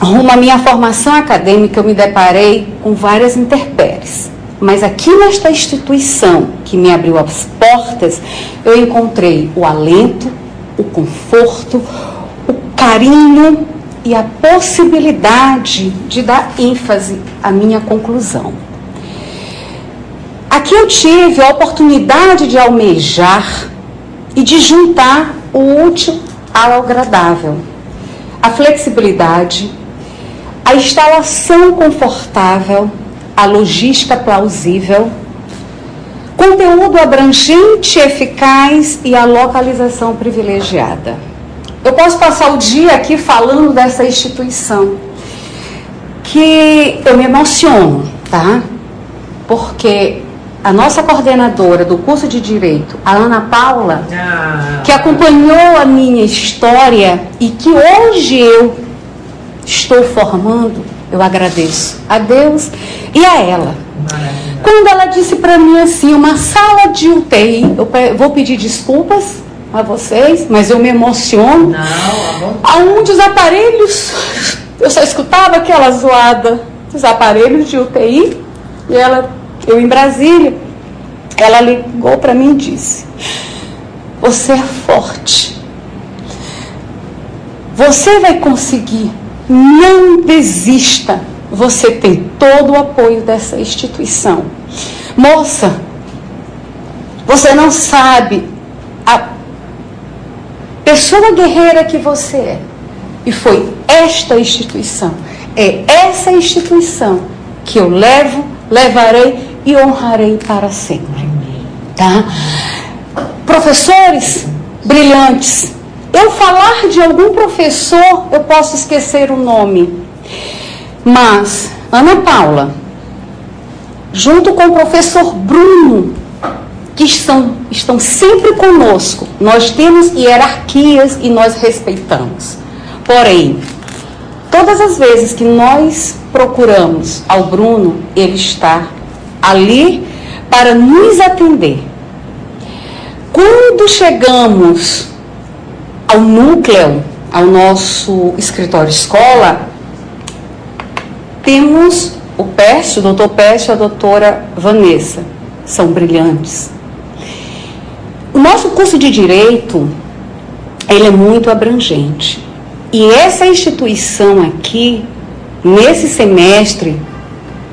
rumo à minha formação acadêmica, eu me deparei com várias intempéries. Mas aqui nesta instituição que me abriu as portas, eu encontrei o alento, o conforto, o carinho e a possibilidade de dar ênfase à minha conclusão. Aqui eu tive a oportunidade de almejar e de juntar o útil ao agradável. A flexibilidade, a instalação confortável, a logística plausível, conteúdo abrangente, eficaz e a localização privilegiada. Eu posso passar o dia aqui falando dessa instituição, que eu me emociono, tá? Porque a nossa coordenadora do curso de Direito, a Ana Paula, ah, que acompanhou a minha história e que hoje eu estou formando Eu agradeço a Deus e a ela. Quando ela disse para mim assim, uma sala de UTI, eu vou pedir desculpas a vocês, mas eu me emociono. Não, Aonde os aparelhos, eu só escutava aquela zoada dos aparelhos de UTI, e ela, eu em Brasília, ela ligou para mim e disse: Você é forte. Você vai conseguir. Não desista. Você tem todo o apoio dessa instituição. Moça, você não sabe a pessoa guerreira que você é. E foi esta instituição, é essa instituição que eu levo, levarei e honrarei para sempre. Tá? Professores brilhantes. Eu falar de algum professor, eu posso esquecer o nome. Mas Ana Paula, junto com o professor Bruno, que estão, estão sempre conosco, nós temos hierarquias e nós respeitamos. Porém, todas as vezes que nós procuramos ao Bruno, ele está ali para nos atender. Quando chegamos ao núcleo, ao nosso escritório escola, temos o Peste, o doutor Peste e a doutora Vanessa. São brilhantes. O nosso curso de Direito, ele é muito abrangente. E essa instituição aqui, nesse semestre,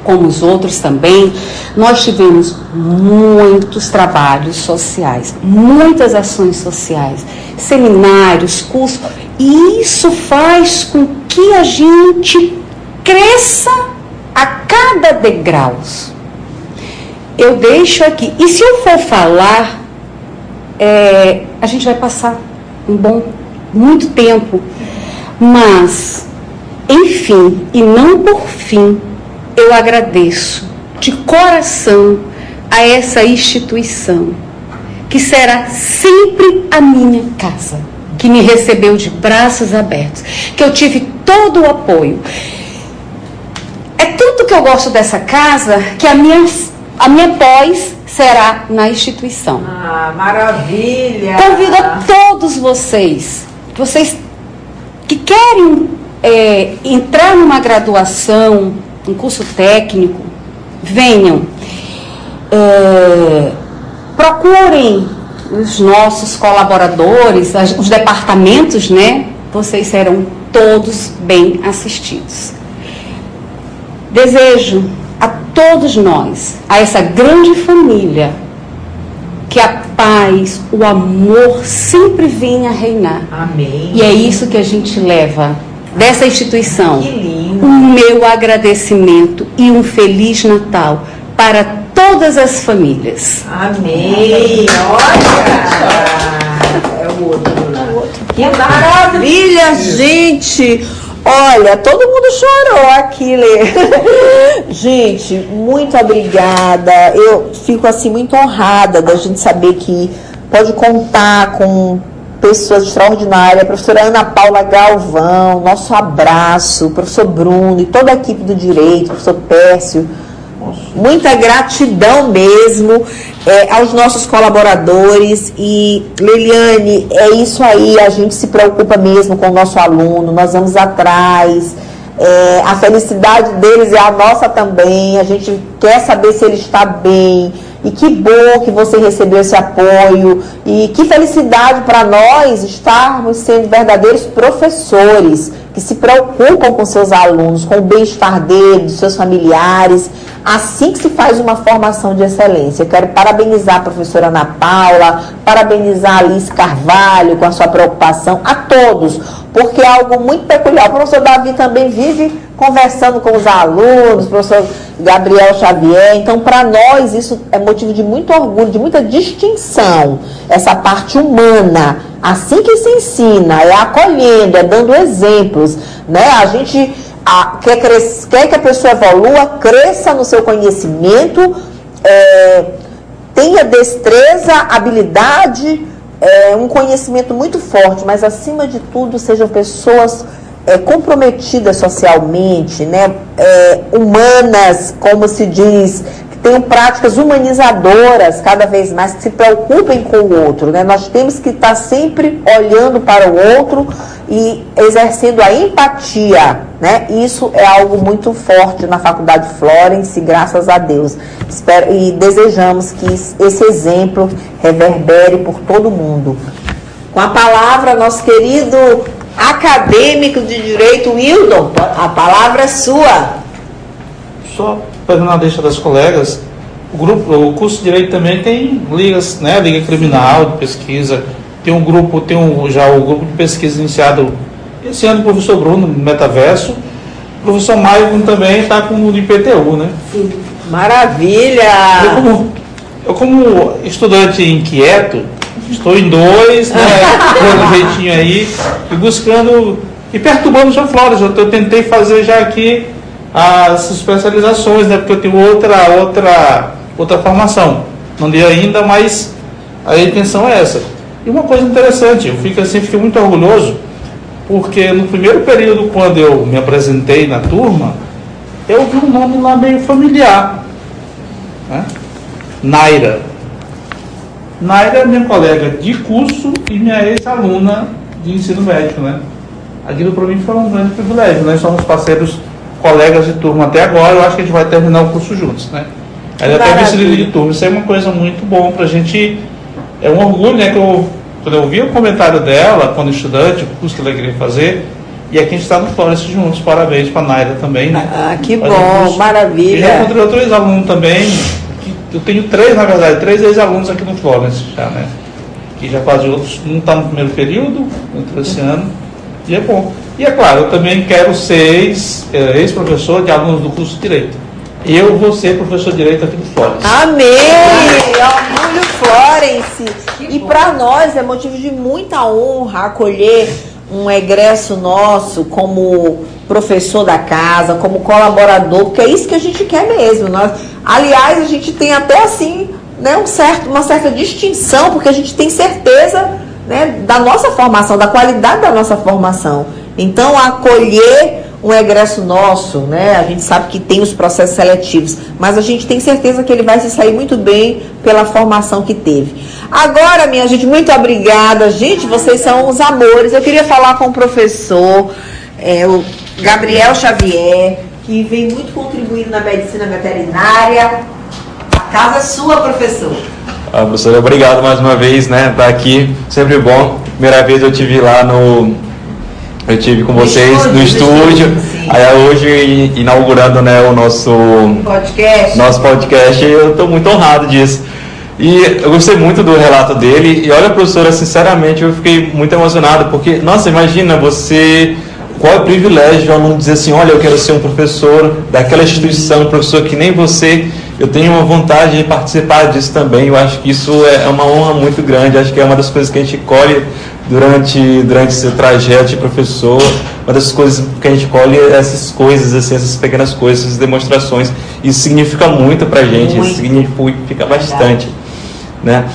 como os outros também, nós tivemos muitos trabalhos sociais, muitas ações sociais, seminários, cursos, e isso faz com que a gente cresça a cada degrau. Eu deixo aqui. E se eu for falar, é, a gente vai passar um bom, muito tempo. Mas, enfim, e não por fim, eu agradeço de coração a essa instituição, que será sempre a minha casa, que me recebeu de braços abertos, que eu tive todo o apoio. É tanto que eu gosto dessa casa que a minha, a minha pós será na instituição. Ah, maravilha! Convido a todos vocês, vocês que querem é, entrar numa graduação, um curso técnico, venham. É, procurem os nossos colaboradores, os departamentos, né? Vocês serão todos bem assistidos. Desejo a todos nós, a essa grande família, que a paz, o amor sempre venha reinar. Amém. E é isso que a gente leva dessa instituição. O meu agradecimento e um feliz Natal para todas as famílias. Amém. Olha! É o outro. Que maravilha, gente! Olha, todo mundo chorou aqui, Lê. gente, muito obrigada. Eu fico assim muito honrada da gente saber que pode contar com pessoas extraordinárias, a professora Ana Paula Galvão, nosso abraço, professor Bruno e toda a equipe do direito, professor Pércio. Muita gratidão mesmo é, aos nossos colaboradores e Liliane, é isso aí, a gente se preocupa mesmo com o nosso aluno, nós vamos atrás, é, a felicidade deles é a nossa também, a gente quer saber se ele está bem, e que bom que você recebeu esse apoio. E que felicidade para nós estarmos sendo verdadeiros professores que se preocupam com seus alunos, com o bem-estar deles, seus familiares. Assim que se faz uma formação de excelência. Eu quero parabenizar a professora Ana Paula, parabenizar a Alice Carvalho com a sua preocupação, a todos, porque é algo muito peculiar. O professor Davi também vive conversando com os alunos, professor Gabriel Xavier. Então, para nós, isso é motivo de muito orgulho, de muita distinção, essa parte humana. Assim que se ensina, é acolhendo, é dando exemplos. Né? A gente a, quer, cres, quer que a pessoa evolua, cresça no seu conhecimento, é, tenha destreza, habilidade, é, um conhecimento muito forte, mas acima de tudo sejam pessoas é, comprometidas socialmente, né, é, humanas, como se diz, que tenham práticas humanizadoras cada vez mais, que se preocupem com o outro. Né? Nós temos que estar sempre olhando para o outro e exercendo a empatia. Né? Isso é algo muito forte na Faculdade Florence, graças a Deus. Espero, e desejamos que esse exemplo reverbere por todo mundo. Com a palavra, nosso querido acadêmico de direito, Wildon, a palavra é sua. Só pegando a deixa das colegas, o, grupo, o curso de direito também tem ligas, né? Liga criminal, de pesquisa, tem um grupo, tem um, já o grupo de pesquisa iniciado esse ano, o professor Bruno, Metaverso. O professor Maicon também está com o IPTU, né? Sim. Maravilha! Eu como, eu como estudante inquieto, estou em dois, né? Dando jeitinho aí, e buscando, e perturbando o João Flores. Eu, eu tentei fazer já aqui as especializações, né? Porque eu tenho outra, outra, outra formação. Não dei ainda, mas a intenção é essa. E uma coisa interessante, eu fico assim, fiquei muito orgulhoso, porque no primeiro período, quando eu me apresentei na turma, eu vi um nome lá meio familiar. Né? Naira. Naira é minha colega de curso e minha ex-aluna de ensino médico, né? Aquilo para mim foi um grande privilégio, nós somos parceiros, colegas de turma até agora, eu acho que a gente vai terminar o curso juntos, né? Ela até vice de turma, isso é uma coisa muito bom para a gente, é um orgulho, né? Que eu, quando eu vi o comentário dela, quando estudante, o curso que ela queria fazer, e aqui a gente está no Florence juntos, parabéns para a Naira também, né? Ah, que bom, maravilha. E já encontrei outros alunos também, eu tenho três, na verdade, três ex-alunos aqui no Florence já, né? Que já fazem outros, um está no primeiro período, entrou esse ano, e é bom. E é claro, eu também quero ser ex-professor de alunos do curso de Direito. Eu vou ser professor de Direito aqui no Florence. Amém! Orgulho Florence! E para nós é motivo de muita honra acolher um egresso nosso como professor da casa, como colaborador, porque é isso que a gente quer mesmo. Nós, aliás, a gente tem até assim né, um certo, uma certa distinção, porque a gente tem certeza né, da nossa formação, da qualidade da nossa formação. Então, acolher um egresso nosso, né? A gente sabe que tem os processos seletivos, mas a gente tem certeza que ele vai se sair muito bem pela formação que teve. Agora, minha gente, muito obrigada. Gente, vocês são os amores. Eu queria falar com o professor. É, o Gabriel Xavier, que vem muito contribuindo na medicina veterinária. A casa é sua, professor. Ah, professor, obrigado mais uma vez, né? Tá aqui, sempre bom. Primeira vez eu tive lá no. Eu tive com vocês no estúdio. No estúdio aí hoje inaugurando né, o nosso podcast. Nosso podcast. Eu estou muito honrado disso. E eu gostei muito do relato dele. E olha, professora, sinceramente, eu fiquei muito emocionado, porque, nossa, imagina você qual é o privilégio de um aluno dizer assim, olha, eu quero ser um professor daquela instituição, um professor que nem você, eu tenho uma vontade de participar disso também. Eu acho que isso é uma honra muito grande, acho que é uma das coisas que a gente colhe durante, durante esse trajeto de professor, uma das coisas que a gente colhe é essas coisas, assim, essas pequenas coisas, essas demonstrações. Isso significa muito para gente, muito. isso significa bastante. Né?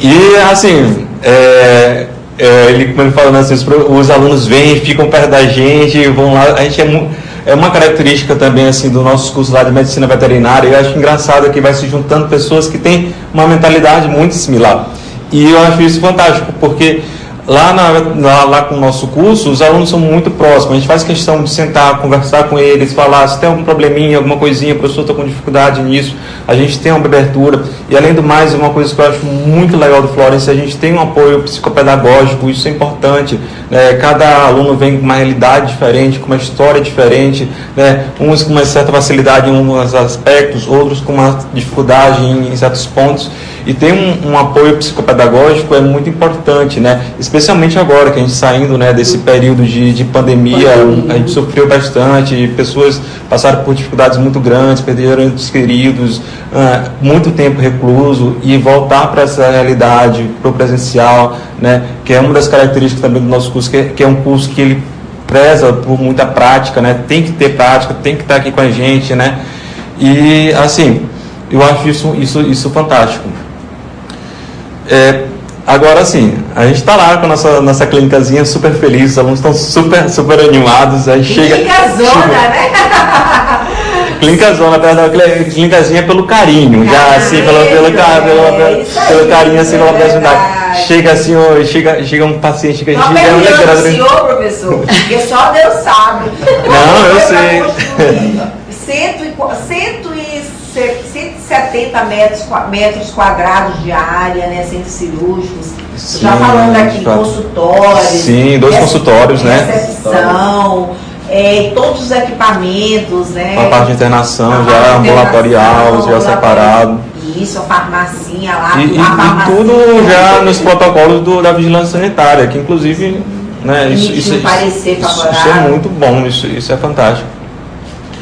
E, assim, é, é, ele, como ele falando assim, os, os, alunos vêm, ficam perto da gente, vão lá, a gente é, é uma característica também assim do nosso curso lá de medicina veterinária. Eu acho engraçado que vai se juntando pessoas que têm uma mentalidade muito similar. E eu acho isso fantástico, porque Lá, na, lá, lá, com o nosso curso, os alunos são muito próximos. A gente faz questão de sentar, conversar com eles, falar se tem algum probleminha, alguma coisinha, o professor está com dificuldade nisso. A gente tem uma abertura. E além do mais, uma coisa que eu acho muito legal do Florence, a gente tem um apoio psicopedagógico, isso é importante. Né? Cada aluno vem com uma realidade diferente, com uma história diferente. Né? Uns com uma certa facilidade em alguns aspectos, outros com uma dificuldade em, em certos pontos. E tem um, um, apoio psicopedagógico é muito importante, né? Especialmente agora que a gente saindo né, desse período de, de pandemia, a gente sofreu bastante, pessoas passaram por dificuldades muito grandes, perderam entes queridos, uh, muito tempo recluso e voltar para essa realidade, para o presencial, né? Que é uma das características também do nosso curso, que é, que é um curso que ele preza por muita prática, né? Tem que ter prática, tem que estar aqui com a gente, né? E assim, eu acho isso, isso, isso fantástico. É, agora, sim. a gente está lá com a nossa, nossa clínicazinha super feliz, os alunos estão super, super animados. Aí chega. Clínica zona, né? Clínica zona, perdão, clínicazinha pelo carinho, já ah, assim, pelo, pelo, pelo, pelo, carinho, assim, pela oportunidade chega assim, ó, chega, chega um paciente que a gente não é né? senhor, professor, porque só Deus sabe. Não, eu é sei. 140, 170 metros, metros quadrados de área, né, centros cirúrgicos. Já Sim, falando aqui tá. consultórios. Sim, dois consultórios, né? Recepção, é, todos os equipamentos, né? Uma parte de internação Uma já ambulatorial, já separado. Isso, a farmacinha lá. E, e- a e tudo já nos protocolos do- da vigilância sanitária, que inclusive, né, isso, isso, isso, isso é muito bom, isso, isso é fantástico.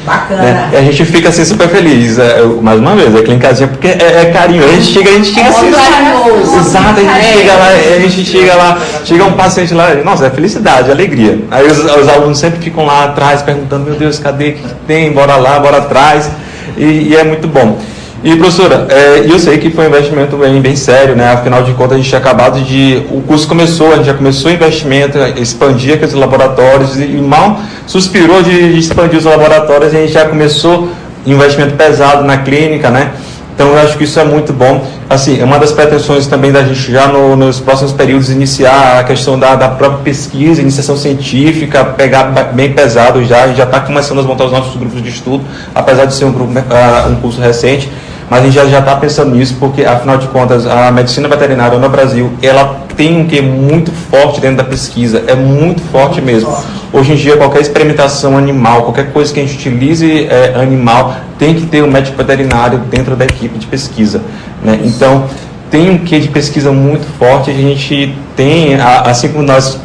Bacana. né? E a gente fica assim super feliz, é, eu- mais uma vez, é clínicazinha, porque é, é carinho, a gente chega, a gente chega É assim. muito carinhoso. Exato, a gente É. chega lá, a gente chega lá, chega um paciente lá, nossa, é felicidade, alegria. Aí os, os alunos sempre ficam lá atrás perguntando, meu Deus, cadê o que que tem? Bora lá, bora atrás. E, e é muito bom. E professora, é, eu sei que foi um investimento bem, bem sério, né? Afinal de contas, a gente tinha acabado de. O curso começou, a gente já começou o investimento, expandir aqueles laboratórios e, mal suspirou de, de expandir os laboratórios, a gente já começou investimento pesado na clínica, né? Então eu acho que isso é muito bom. Assim, é uma das pretensões também da gente já no- nos próximos períodos iniciar a questão da, da própria pesquisa, iniciação científica, pegar bem pesado já, a gente já está começando a montar os nossos grupos de estudo, apesar de ser um, grupo, ah, um curso recente, mas a gente já está pensando nisso, porque afinal de contas a medicina veterinária no Brasil, ela tem um que muito forte dentro da pesquisa, é muito forte mesmo. Hoje em dia, qualquer experimentação animal, qualquer coisa que a gente utilize é, animal, tem que ter um médico veterinário dentro da equipe de pesquisa. Né? Então, tem um quê de pesquisa muito forte, a gente tem, assim como nós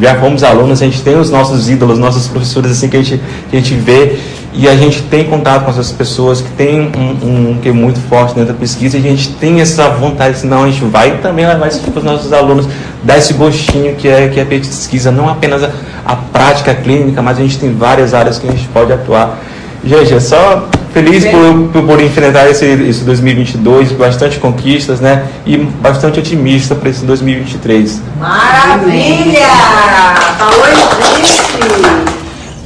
já fomos alunos, a gente tem os nossos ídolos, nossos professores assim que a gente, que a gente vê e a gente tem contato com essas pessoas que tem um, um que muito forte dentro da pesquisa e a gente tem essa vontade, senão a gente vai também levar isso para os nossos alunos, dar esse gostinho que é, que é pesquisa, não apenas a, a prática clínica, mas a gente tem várias áreas que a gente pode atuar. É só feliz por, por, por enfrentar esse, esse 2022, bastante conquistas, né? E bastante otimista para esse 2023. Maravilha! Falou gente!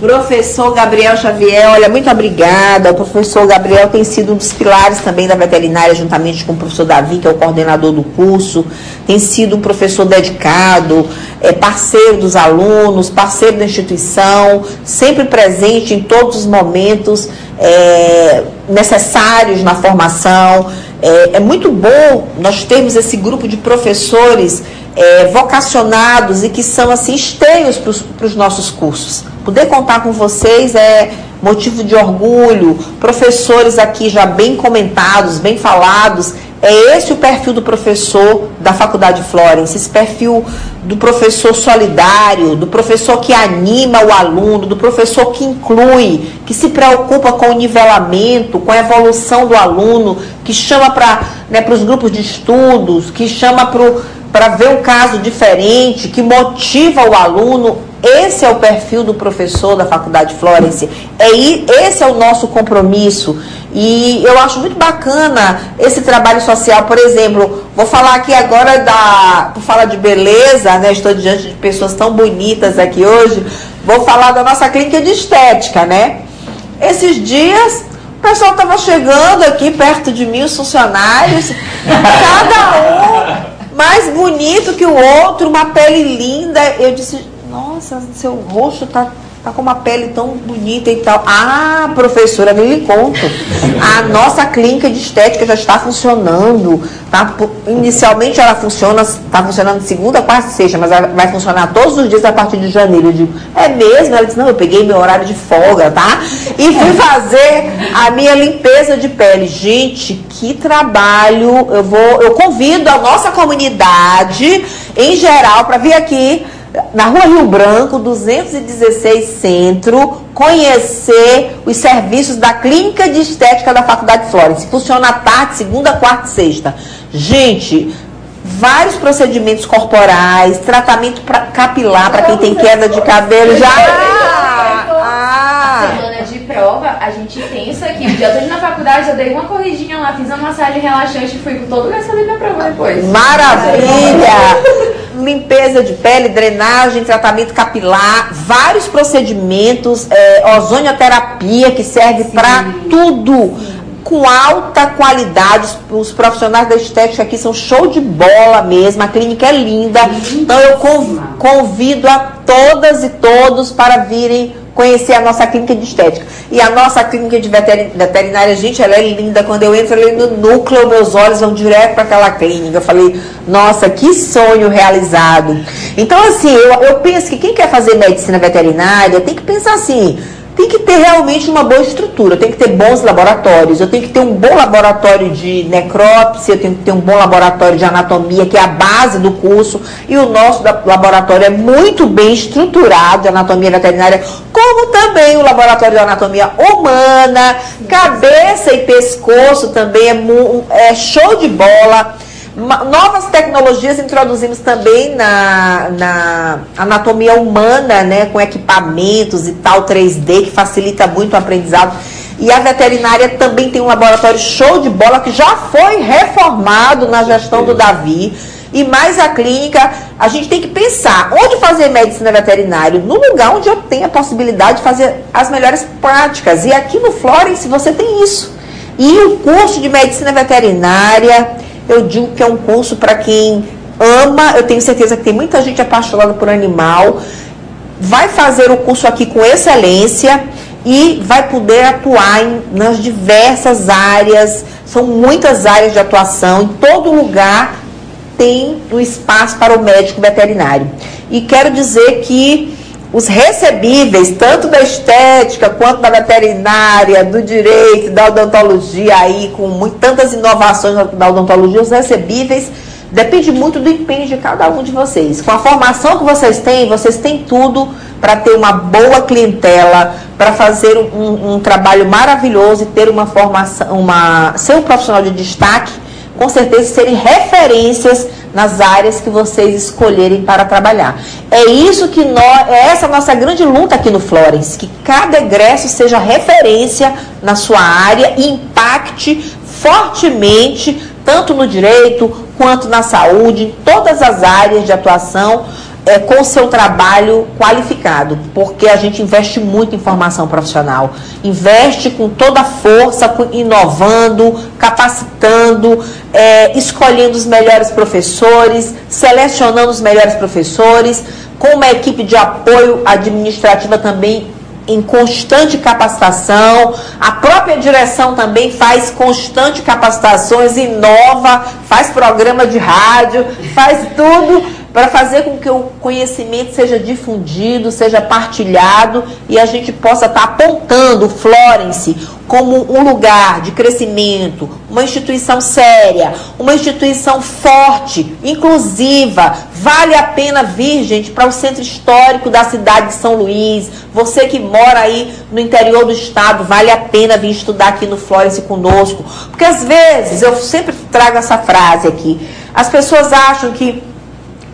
Professor Gabriel Xavier, olha, muito obrigada. O professor Gabriel tem sido um dos pilares também da veterinária, juntamente com o professor Davi, que é o coordenador do curso. Tem sido um professor dedicado, é, parceiro dos alunos, parceiro da instituição, sempre presente em todos os momentos é, necessários na formação. É, é muito bom nós termos esse grupo de professores é, vocacionados e que são assim esteios para os nossos cursos. Poder contar com vocês é motivo de orgulho. Professores aqui já bem comentados, bem falados. É esse o perfil do professor da Faculdade Florence, esse perfil do professor solidário, do professor que anima o aluno, do professor que inclui, que se preocupa com o nivelamento, com a evolução do aluno, que chama para né, os grupos de estudos, que chama para ver um caso diferente, que motiva o aluno. Esse é o perfil do professor da Faculdade Florence. É, esse é o nosso compromisso. E eu acho muito bacana esse trabalho social. Por exemplo, vou falar aqui agora da. Por falar de beleza, né? Estou diante de pessoas tão bonitas aqui hoje. Vou falar da nossa clínica de estética, né? Esses dias o pessoal estava chegando aqui perto de mim, os funcionários, cada um mais bonito que o outro, uma pele linda. Eu disse, nossa, seu rosto tá, tá com uma pele tão bonita e tal. Ah, professora, me lhe conto. A nossa clínica de estética já está funcionando. Tá? Inicialmente ela funciona, está funcionando segunda, quarta e sexta, mas ela vai funcionar todos os dias a partir de janeiro. Eu digo, é mesmo? Ela disse, não, eu peguei meu horário de folga, tá? E fui fazer a minha limpeza de pele. Gente, que trabalho! Eu vou, eu convido a nossa comunidade em geral para vir aqui na Rua Rio Branco, 216 Centro, conhecer os serviços da Clínica de Estética da Faculdade Florence. Funciona à tarde, segunda, quarta e sexta. Gente, vários procedimentos corporais, tratamento pra, capilar para quem tem queda de cabelo. Já! Semana de prova, a gente pensa que aqui. Já tô indo na faculdade, eu dei uma corridinha lá, fiz uma massagem relaxante e fui com todo o da minha prova depois. Maravilha! Limpeza de pele, drenagem, tratamento capilar, vários procedimentos, é, ozonioterapia que serve para tudo. Com alta qualidade, os, profissionais da estética aqui são show de bola mesmo, a clínica é linda. Então eu conv- convido a todas e todos para virem conhecer a nossa clínica de estética. E a nossa clínica de veteri- veterinária, gente, ela é linda. Quando eu entro ali no núcleo, meus olhos vão direto para aquela clínica. Eu falei, nossa, que sonho realizado. Então, assim, eu, eu penso que quem quer fazer medicina veterinária tem que pensar assim. Tem que ter realmente uma boa estrutura, tem que ter bons laboratórios. Eu tenho que ter um bom laboratório de necrópsia, eu tenho que ter um bom laboratório de anatomia, que é a base do curso. E o nosso laboratório é muito bem estruturado de anatomia veterinária, como também o laboratório de anatomia humana, cabeça e pescoço também é, é show de bola. Novas tecnologias introduzimos também na, na anatomia humana, né, com equipamentos e tal 3D que facilita muito o aprendizado. E a veterinária também tem um laboratório show de bola que já foi reformado na gestão do Davi. E mais a clínica, a gente tem que pensar onde fazer medicina veterinária, no lugar onde eu tenho a possibilidade de fazer as melhores práticas. E aqui no Florence você tem isso. E o curso de medicina veterinária, eu digo que é um curso para quem ama, eu tenho certeza que tem muita gente apaixonada por animal, vai fazer o curso aqui com excelência e vai poder atuar em, nas diversas áreas, são muitas áreas de atuação, em todo lugar tem um espaço para o médico veterinário. E quero dizer que os recebíveis, tanto da estética quanto da veterinária, do direito, da odontologia, aí com muito, tantas inovações na- odontologia, os recebíveis depende muito do empenho de cada um de vocês. Com a formação que vocês têm, vocês têm tudo para ter uma boa clientela, para fazer um, um trabalho maravilhoso e ter uma formação, uma, ser um profissional de destaque com certeza serem referências nas áreas que vocês escolherem para trabalhar. É isso que nós, é essa nossa grande luta aqui no Florence, que cada egresso seja referência na sua área e impacte fortemente tanto no direito quanto na saúde, em todas as áreas de atuação, é, com o seu trabalho qualificado, porque a gente investe muito em formação profissional, investe com toda a força, inovando, capacitando, é, escolhendo os melhores professores, selecionando os melhores professores, com uma equipe de apoio administrativa também em constante capacitação. A própria direção também faz constante capacitações, inova, faz programa de rádio, faz tudo para fazer com que o conhecimento seja difundido, seja partilhado e a gente possa estar apontando o Florence como um lugar de crescimento, uma instituição séria, uma instituição forte, inclusiva. Vale a pena vir, gente, para o centro histórico da cidade de São Luís. Você que mora aí no interior do estado, vale a pena vir estudar aqui no Florence conosco. Porque às vezes, eu sempre trago essa frase aqui, as pessoas acham que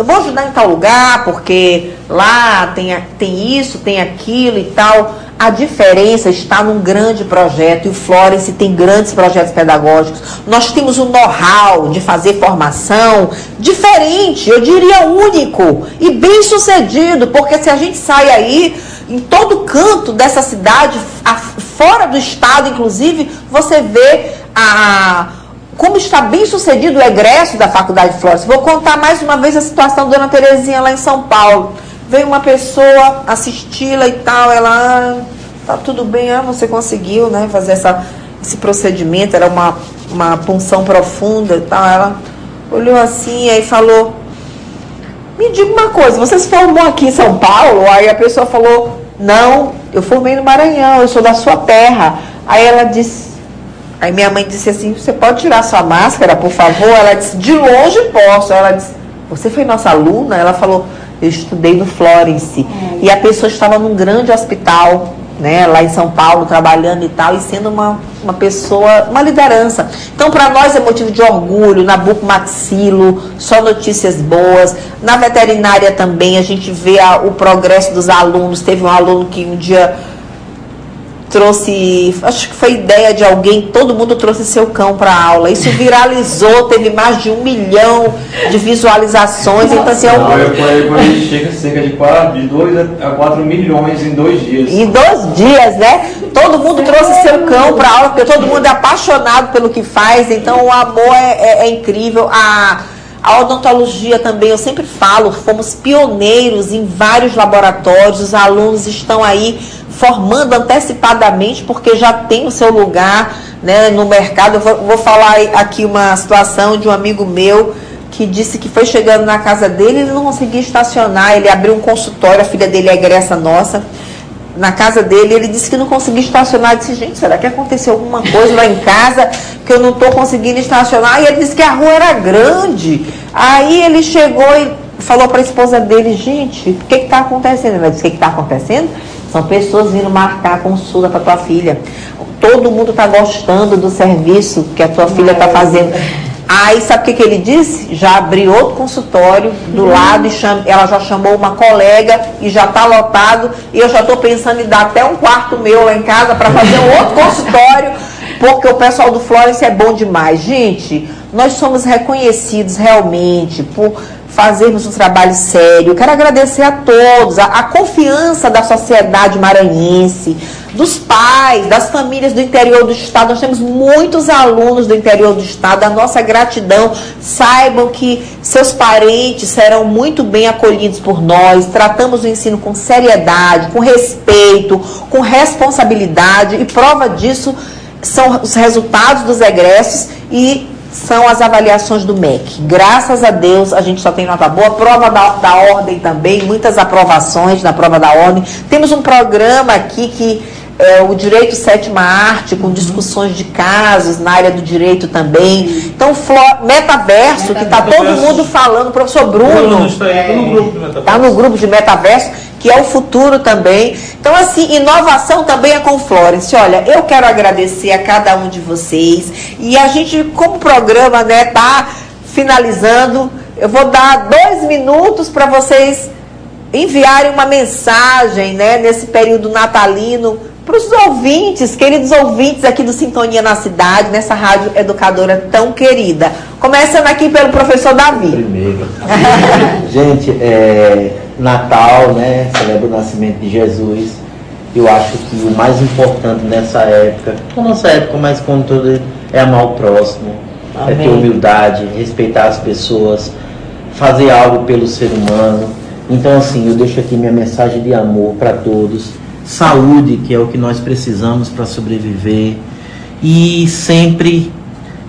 eu vou ajudar em tal lugar porque lá tem, tem isso, tem aquilo e tal. A diferença está num grande projeto e o Florence tem grandes projetos pedagógicos. Nós temos um know-how de fazer formação diferente, eu diria único e bem sucedido, porque se a gente sai aí em todo canto dessa cidade, fora do estado, inclusive, você vê a como está bem sucedido o egresso da Faculdade de Flores. Vou contar mais uma vez a situação da Dona Terezinha lá em São Paulo. Veio uma pessoa assisti-la e tal, ela, ah, tá tudo bem, ah, você conseguiu, né, fazer essa, esse procedimento, era uma, uma punção profunda e tal. Ela olhou assim aí falou, me diga uma coisa, você se formou aqui em São Paulo? Aí a pessoa falou, não, eu formei no Maranhão, eu sou da sua terra. Aí ela disse, aí minha mãe disse assim, você pode tirar sua máscara, por favor? Ela disse, de longe posso. Ela disse, você foi nossa aluna? Ela falou, eu estudei no Florence. E a pessoa estava num grande hospital, né, lá em São Paulo, trabalhando e tal, e sendo uma, uma pessoa, uma liderança. Então, para nós é motivo de orgulho, na Buco Maxilo, só notícias boas. Na veterinária também, a gente vê a- o progresso dos alunos. Teve um aluno que um dia trouxe, acho que foi ideia de alguém, todo mundo trouxe seu cão para aula. Isso viralizou, teve mais de um milhão de visualizações. Então, assim, é um... Quando a gente chega cerca de 4, de 2 a 4 milhões em dois dias. Em dois dias, né? Todo mundo trouxe seu cão para aula, porque todo mundo é apaixonado pelo que faz, então o amor é, é, é incrível. A, a odontologia também, eu sempre falo, fomos pioneiros em vários laboratórios, os alunos estão aí formando antecipadamente, porque já tem o seu lugar né, no mercado. Eu vou, vou falar aqui uma situação de um amigo meu que disse que foi chegando na casa dele ele não conseguia estacionar. Ele abriu um consultório, a filha dele é egressa nossa na casa dele, ele disse que não conseguia estacionar. Eu disse, gente, será que aconteceu alguma coisa lá em casa que eu não estou conseguindo estacionar? E ele disse que a rua era grande. Aí ele chegou e falou para a esposa dele, gente, o que está acontecendo? Ela disse, o que está acontecendo? São pessoas vindo marcar consulta para tua filha. Todo mundo está gostando do serviço que a tua filha está fazendo. Aí sabe o que, que ele disse? Já abriu outro consultório do uhum. lado e cham... ela já chamou uma colega e já está lotado. E eu já estou pensando em dar até um quarto meu lá em casa para fazer um outro consultório, porque o pessoal do Florence é bom demais. Gente, nós somos reconhecidos realmente por fazermos um trabalho sério. Quero agradecer a todos, a, a, confiança da sociedade maranhense, dos pais, das famílias do interior do estado. Nós temos muitos alunos do interior do estado. A nossa gratidão. Saibam que seus parentes serão muito bem acolhidos por nós. Tratamos o ensino com seriedade, com respeito, com responsabilidade e prova disso são os resultados dos egressos e são as avaliações do MEC. Graças a Deus, a gente só tem nota boa. Prova da, da ordem também, muitas aprovações na prova da ordem. Temos um programa aqui que é o direito sétima arte, com discussões de casos na área do direito também. Então, metaverso, metaverso, que está todo mundo falando, professor Bruno. Está no, tá no grupo de metaverso que é o futuro também. Então, assim, inovação também é com Florence. Olha, eu quero agradecer a cada um de vocês. E a gente, como programa, né, tá finalizando, eu vou dar dois minutos para vocês enviarem uma mensagem, né, nesse período natalino para os ouvintes, queridos ouvintes aqui do Sintonia na Cidade, nessa rádio educadora tão querida. Começando aqui pelo professor Davi. Primeiro. Gente, é, Natal, né? Celebra o nascimento de Jesus. Eu acho que o mais importante nessa época, a nossa época, mas como todo, é amar o próximo, Amém. é ter humildade, respeitar as pessoas, fazer algo pelo ser humano. Então, assim, eu deixo aqui minha mensagem de amor para todos. Saúde, que é o que nós precisamos para sobreviver. E sempre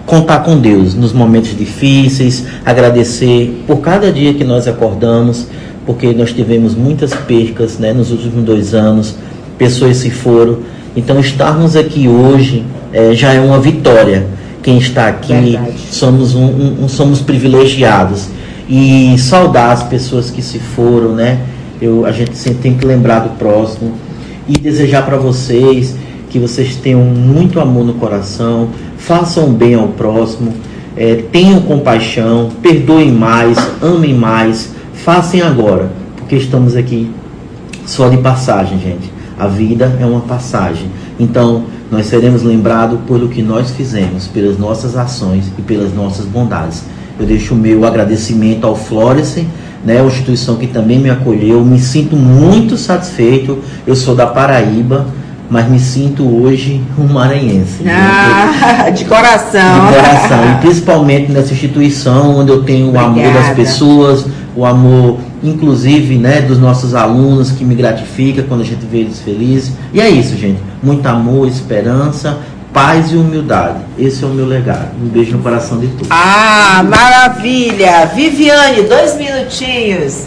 contar com Deus nos momentos difíceis, agradecer por cada dia que nós acordamos, porque nós tivemos muitas percas né, nos últimos dois anos, pessoas se foram. Então, estarmos aqui hoje é, já é uma vitória. Quem está aqui somos, um, um, somos privilegiados. E saudar as pessoas que se foram, né? Eu, a gente sempre tem que lembrar do próximo e desejar para vocês que vocês tenham muito amor no coração, façam bem ao próximo, é, tenham compaixão, perdoem mais, amem mais, Façam agora, porque estamos aqui só de passagem, gente. A vida é uma passagem. Então, nós seremos lembrados pelo que nós fizemos, pelas nossas ações e pelas nossas bondades. Eu deixo o meu agradecimento ao Florence, né, a instituição que também me acolheu. Me sinto muito satisfeito. Eu sou da Paraíba, mas me sinto hoje um maranhense. Ah, de coração. De coração. E principalmente nessa instituição onde eu tenho Obrigada. o amor das pessoas, o amor, inclusive, né, dos nossos alunos, que me gratifica quando a gente vê eles felizes. E é isso, gente. Muito amor, esperança, paz e humildade. Esse é o meu legado. Um beijo no coração de todos. Ah, maravilha! Viviane, dois minutinhos.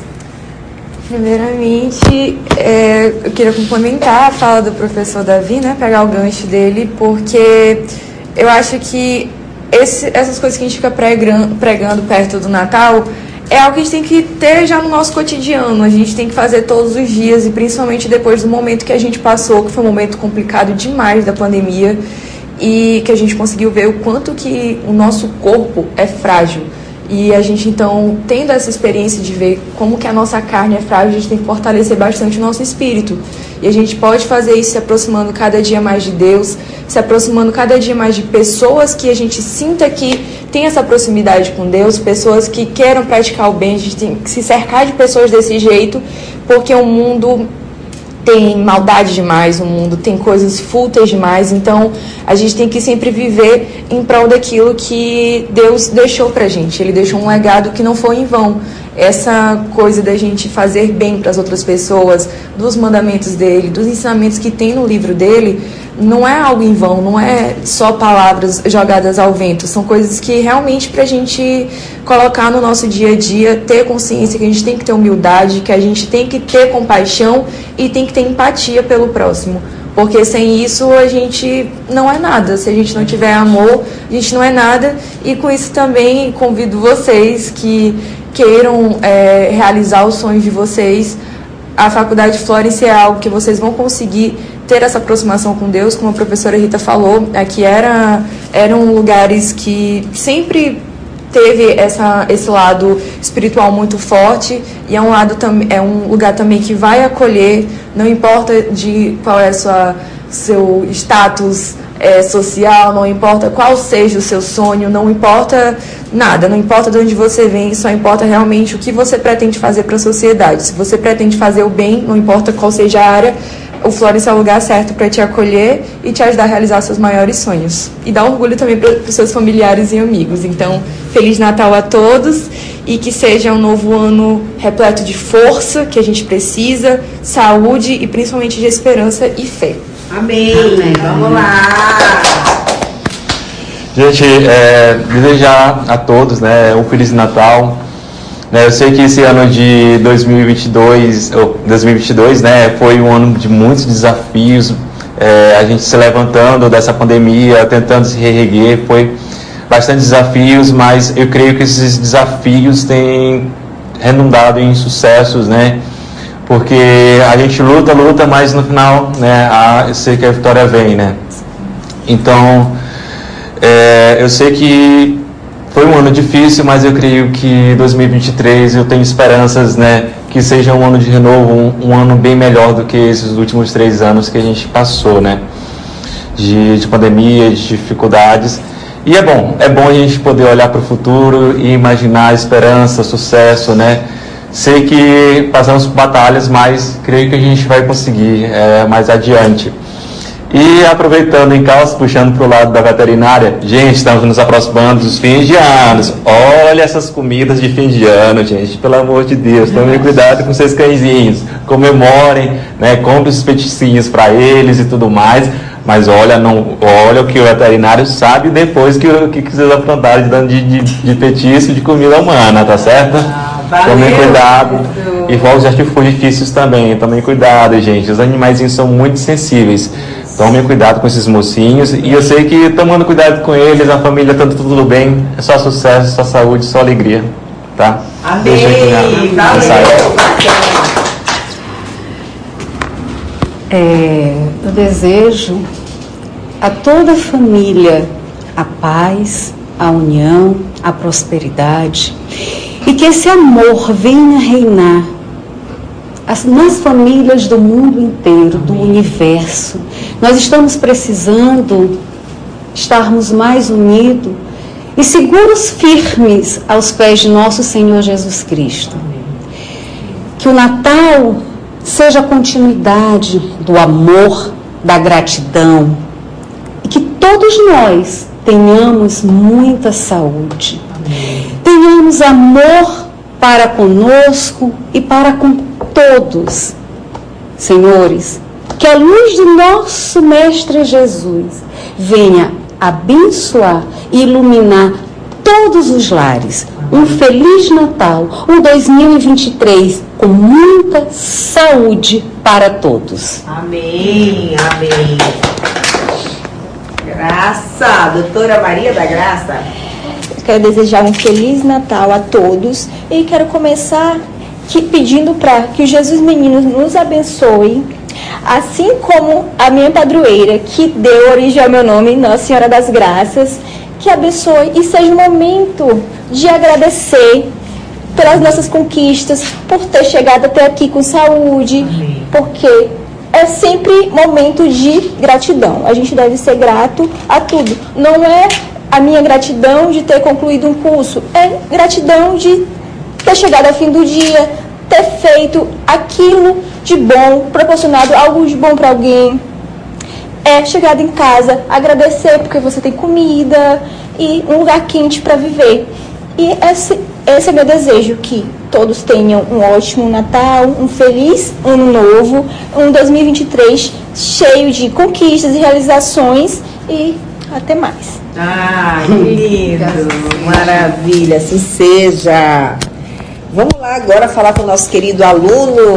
Primeiramente, é, eu queria complementar a fala do professor Davi, né, pegar o gancho dele, porque eu acho que esse, essas coisas que a gente fica pregando, pregando perto do Natal é algo que a gente tem que ter já no nosso cotidiano. A gente tem que fazer todos os dias e principalmente depois do momento que a gente passou, que foi um momento complicado demais da pandemia e que a gente conseguiu ver o quanto que o nosso corpo é frágil. E a gente então, tendo essa experiência de ver como que a nossa carne é frágil, a gente tem que fortalecer bastante o nosso espírito. E a gente pode fazer isso se aproximando cada dia mais de Deus, se aproximando cada dia mais de pessoas que a gente sinta que tem essa proximidade com Deus, pessoas que queiram praticar o bem, a gente tem que se cercar de pessoas desse jeito, porque o mundo tem maldade demais no mundo, tem coisas fúteis demais, então a gente tem que sempre viver em prol daquilo que Deus deixou pra gente. Ele deixou um legado que não foi em vão. Essa coisa da gente fazer bem para as outras pessoas, dos mandamentos dele, dos ensinamentos que tem no livro dele, não é algo em vão, não é só palavras jogadas ao vento, são coisas que realmente para a gente colocar no nosso dia a dia, ter consciência que a gente tem que ter humildade, que a gente tem que ter compaixão e tem que ter empatia pelo próximo. Porque sem isso a gente não é nada. Se a gente não tiver amor, a gente não é nada. E com isso também convido vocês que queiram é, realizar os sonhos de vocês. A Faculdade Florence é algo que vocês vão conseguir ter essa aproximação com Deus, como a professora Rita falou, aqui era, eram lugares que sempre teve essa, esse lado espiritual muito forte e é um lado é um lugar também que vai acolher, não importa de qual é sua seu status é, social, não importa qual seja o seu sonho, não importa nada, não importa de onde você vem, só importa realmente o que você pretende fazer para a sociedade. Se você pretende fazer o bem, não importa qual seja a área, o Flores é o lugar certo para te acolher e te ajudar a realizar seus maiores sonhos. E dar orgulho também para os seus familiares e amigos. Então, Feliz Natal a todos e que seja um novo ano repleto de força que a gente precisa, saúde e principalmente de esperança e fé. Amém. Amém. Vamos lá. Gente, é, desejar a todos né, um Feliz Natal né, eu sei que esse ano de 2022, 2022 né, foi um ano de muitos desafios, é, a gente se levantando dessa pandemia, tentando se reerguer, foi bastante desafios, mas eu creio que esses desafios têm redundado em sucessos, né? Porque a gente luta, luta, mas no final, né, a, eu sei que a vitória vem, né? Então, é, eu sei que foi um ano difícil, mas eu creio que 2023 eu tenho esperanças, né, que seja um ano de renovo, um, um ano bem melhor do que esses últimos três anos que a gente passou, né, de, de pandemia, de dificuldades. E é bom, é bom a gente poder olhar para o futuro e imaginar esperança, sucesso, né? Sei que passamos batalhas, mas creio que a gente vai conseguir é, mais adiante. E aproveitando em calça, puxando para o lado da veterinária, gente, estamos nos aproximando dos fins de anos. Olha essas comidas de fim de ano, gente, pelo amor de Deus, tomem cuidado com seus cãezinhos, comemorem, né, compre os peticinhos para eles e tudo mais. Mas olha, não, olha o que o veterinário sabe depois que, que, vocês aprontaram dando de, de, de petisco de comida humana, tá certo? Ah, Tomem cuidado. E fogos de artifícios também, tomem cuidado, gente. Os animais são muito sensíveis. Tomem cuidado com esses mocinhos. E eu sei que tomando cuidado com eles, a família tá tudo bem. É só sucesso, só saúde, só alegria. Tá? Amém. Valeu. É, eu desejo a toda a família a paz, a união, a prosperidade e que esse amor venha reinar nas famílias do mundo inteiro, do universo. Nós estamos precisando estarmos mais unidos e seguros firmes aos pés de nosso Senhor Jesus Cristo. Que o Natal seja a continuidade do amor, da gratidão e que todos nós tenhamos muita saúde. Tenhamos amor para conosco e para com todos. Senhores, que a luz de nosso Mestre Jesus venha abençoar e iluminar todos os lares. Um feliz Natal, um 2023 com muita saúde para todos. Amém, amém. Graça, doutora Maria da Graça. Quero desejar um feliz Natal a todos e quero começar que, pedindo para que o Jesus Menino nos abençoe, assim como a minha padroeira, que deu origem ao meu nome, Nossa Senhora das Graças, que abençoe e seja um momento de agradecer pelas nossas conquistas, por ter chegado até aqui com saúde, Amém. porque é sempre momento de gratidão. A gente deve ser grato a tudo. Não é a minha gratidão de ter concluído um curso, é gratidão de ter chegado ao fim do dia, ter feito aquilo de bom, proporcionado algo de bom para alguém. É chegado em casa, agradecer porque você tem comida e um lugar quente para viver. E esse, esse é meu desejo, que todos tenham um ótimo Natal, um feliz ano novo, um 2023 cheio de conquistas e realizações e até mais. Ah, que lindo! Maravilha, assim seja. Vamos lá agora falar com o nosso querido aluno,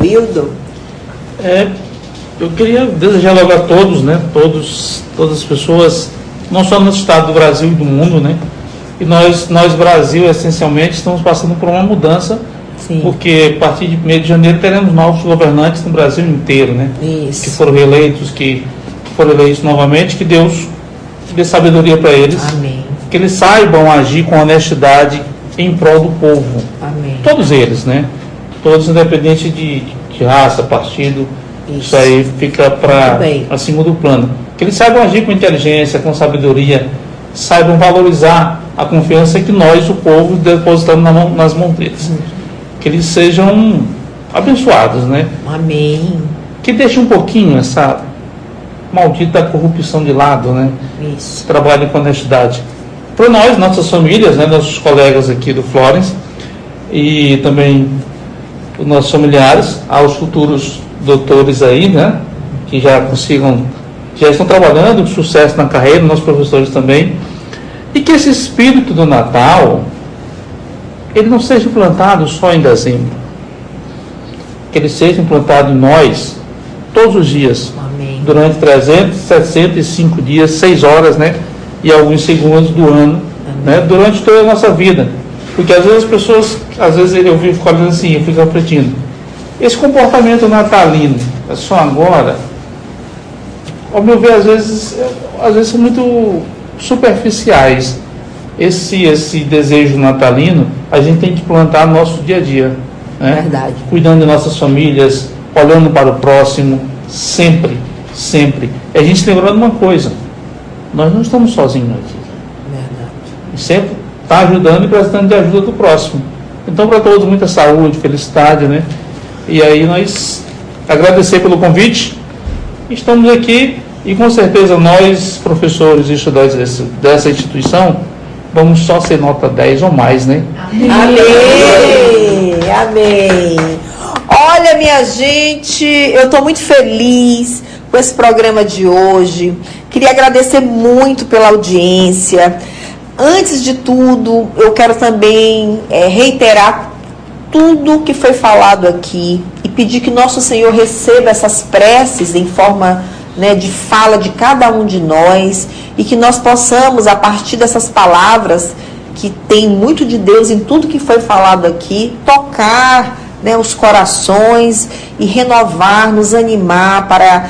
Wildo. É, eu queria desejar logo a todos, né? Todos, todas as pessoas, não só no estado do Brasil e do mundo, né? E nós, nós Brasil, essencialmente, estamos passando por uma mudança, Sim. porque a partir de 1 de janeiro teremos novos governantes no Brasil inteiro, né? Isso. Que foram reeleitos, que foram eleitos novamente, que Deus dê sabedoria para eles. Amém. Que eles saibam agir com honestidade em prol do povo. Amém. Todos eles, né? Todos, independente de, de raça, partido, isso, isso aí fica para acima do plano. Que eles saibam agir com inteligência, com sabedoria, saibam valorizar a confiança que nós, o povo, depositamos na mão, nas mãos deles. Que eles sejam abençoados, né? Amém. Que deixe um pouquinho essa maldita corrupção de lado, né? Isso. Trabalho com honestidade. Para nós, nossas famílias, né, nossos colegas aqui do Florence e também os nossos familiares, aos futuros doutores aí, né, que já consigam, já estão trabalhando com sucesso na carreira, nossos professores também, e que esse espírito do Natal, ele não seja implantado só em dezembro, que ele seja implantado em nós todos os dias, Amém. durante 365 dias, 6 horas, né? E alguns segundos do ano, né? Durante toda a nossa vida. Porque às vezes as pessoas, às vezes eu fico falando assim, eu fico refletindo. Esse comportamento natalino, é só agora, ao meu ver, às vezes, às vezes são muito superficiais. Esse, esse desejo natalino, a gente tem que plantar no nosso dia a dia. Né? Verdade. Cuidando de nossas famílias, olhando para o próximo, sempre, sempre. E a gente lembrando uma coisa, nós não estamos sozinhos aqui. Verdade. E sempre está ajudando e prestando de ajuda do próximo. Então, para todos, muita saúde, felicidade, né? E aí nós agradecer pelo convite. Estamos aqui e com certeza nós, professores e estudantes desse, dessa instituição, vamos só ser nota 10 ou mais, né? Amém! Amém! Olha, minha gente, eu estou muito feliz com esse programa de hoje. Queria agradecer muito pela audiência. Antes de tudo, eu quero também é, reiterar tudo que foi falado aqui e pedir que nosso Senhor receba essas preces em forma né, de fala de cada um de nós e que nós possamos, a partir dessas palavras, que tem muito de Deus em tudo que foi falado aqui, tocar né, os corações e renovar, nos animar para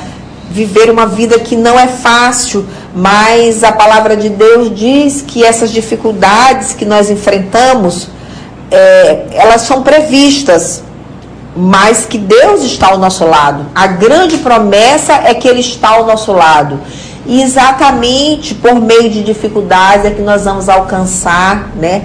viver uma vida que não é fácil, mas a palavra de Deus diz que essas dificuldades que nós enfrentamos, é, elas são previstas mas que Deus está ao nosso lado. A grande promessa é que Ele está ao nosso lado. E exatamente por meio de dificuldades é que nós vamos alcançar, né?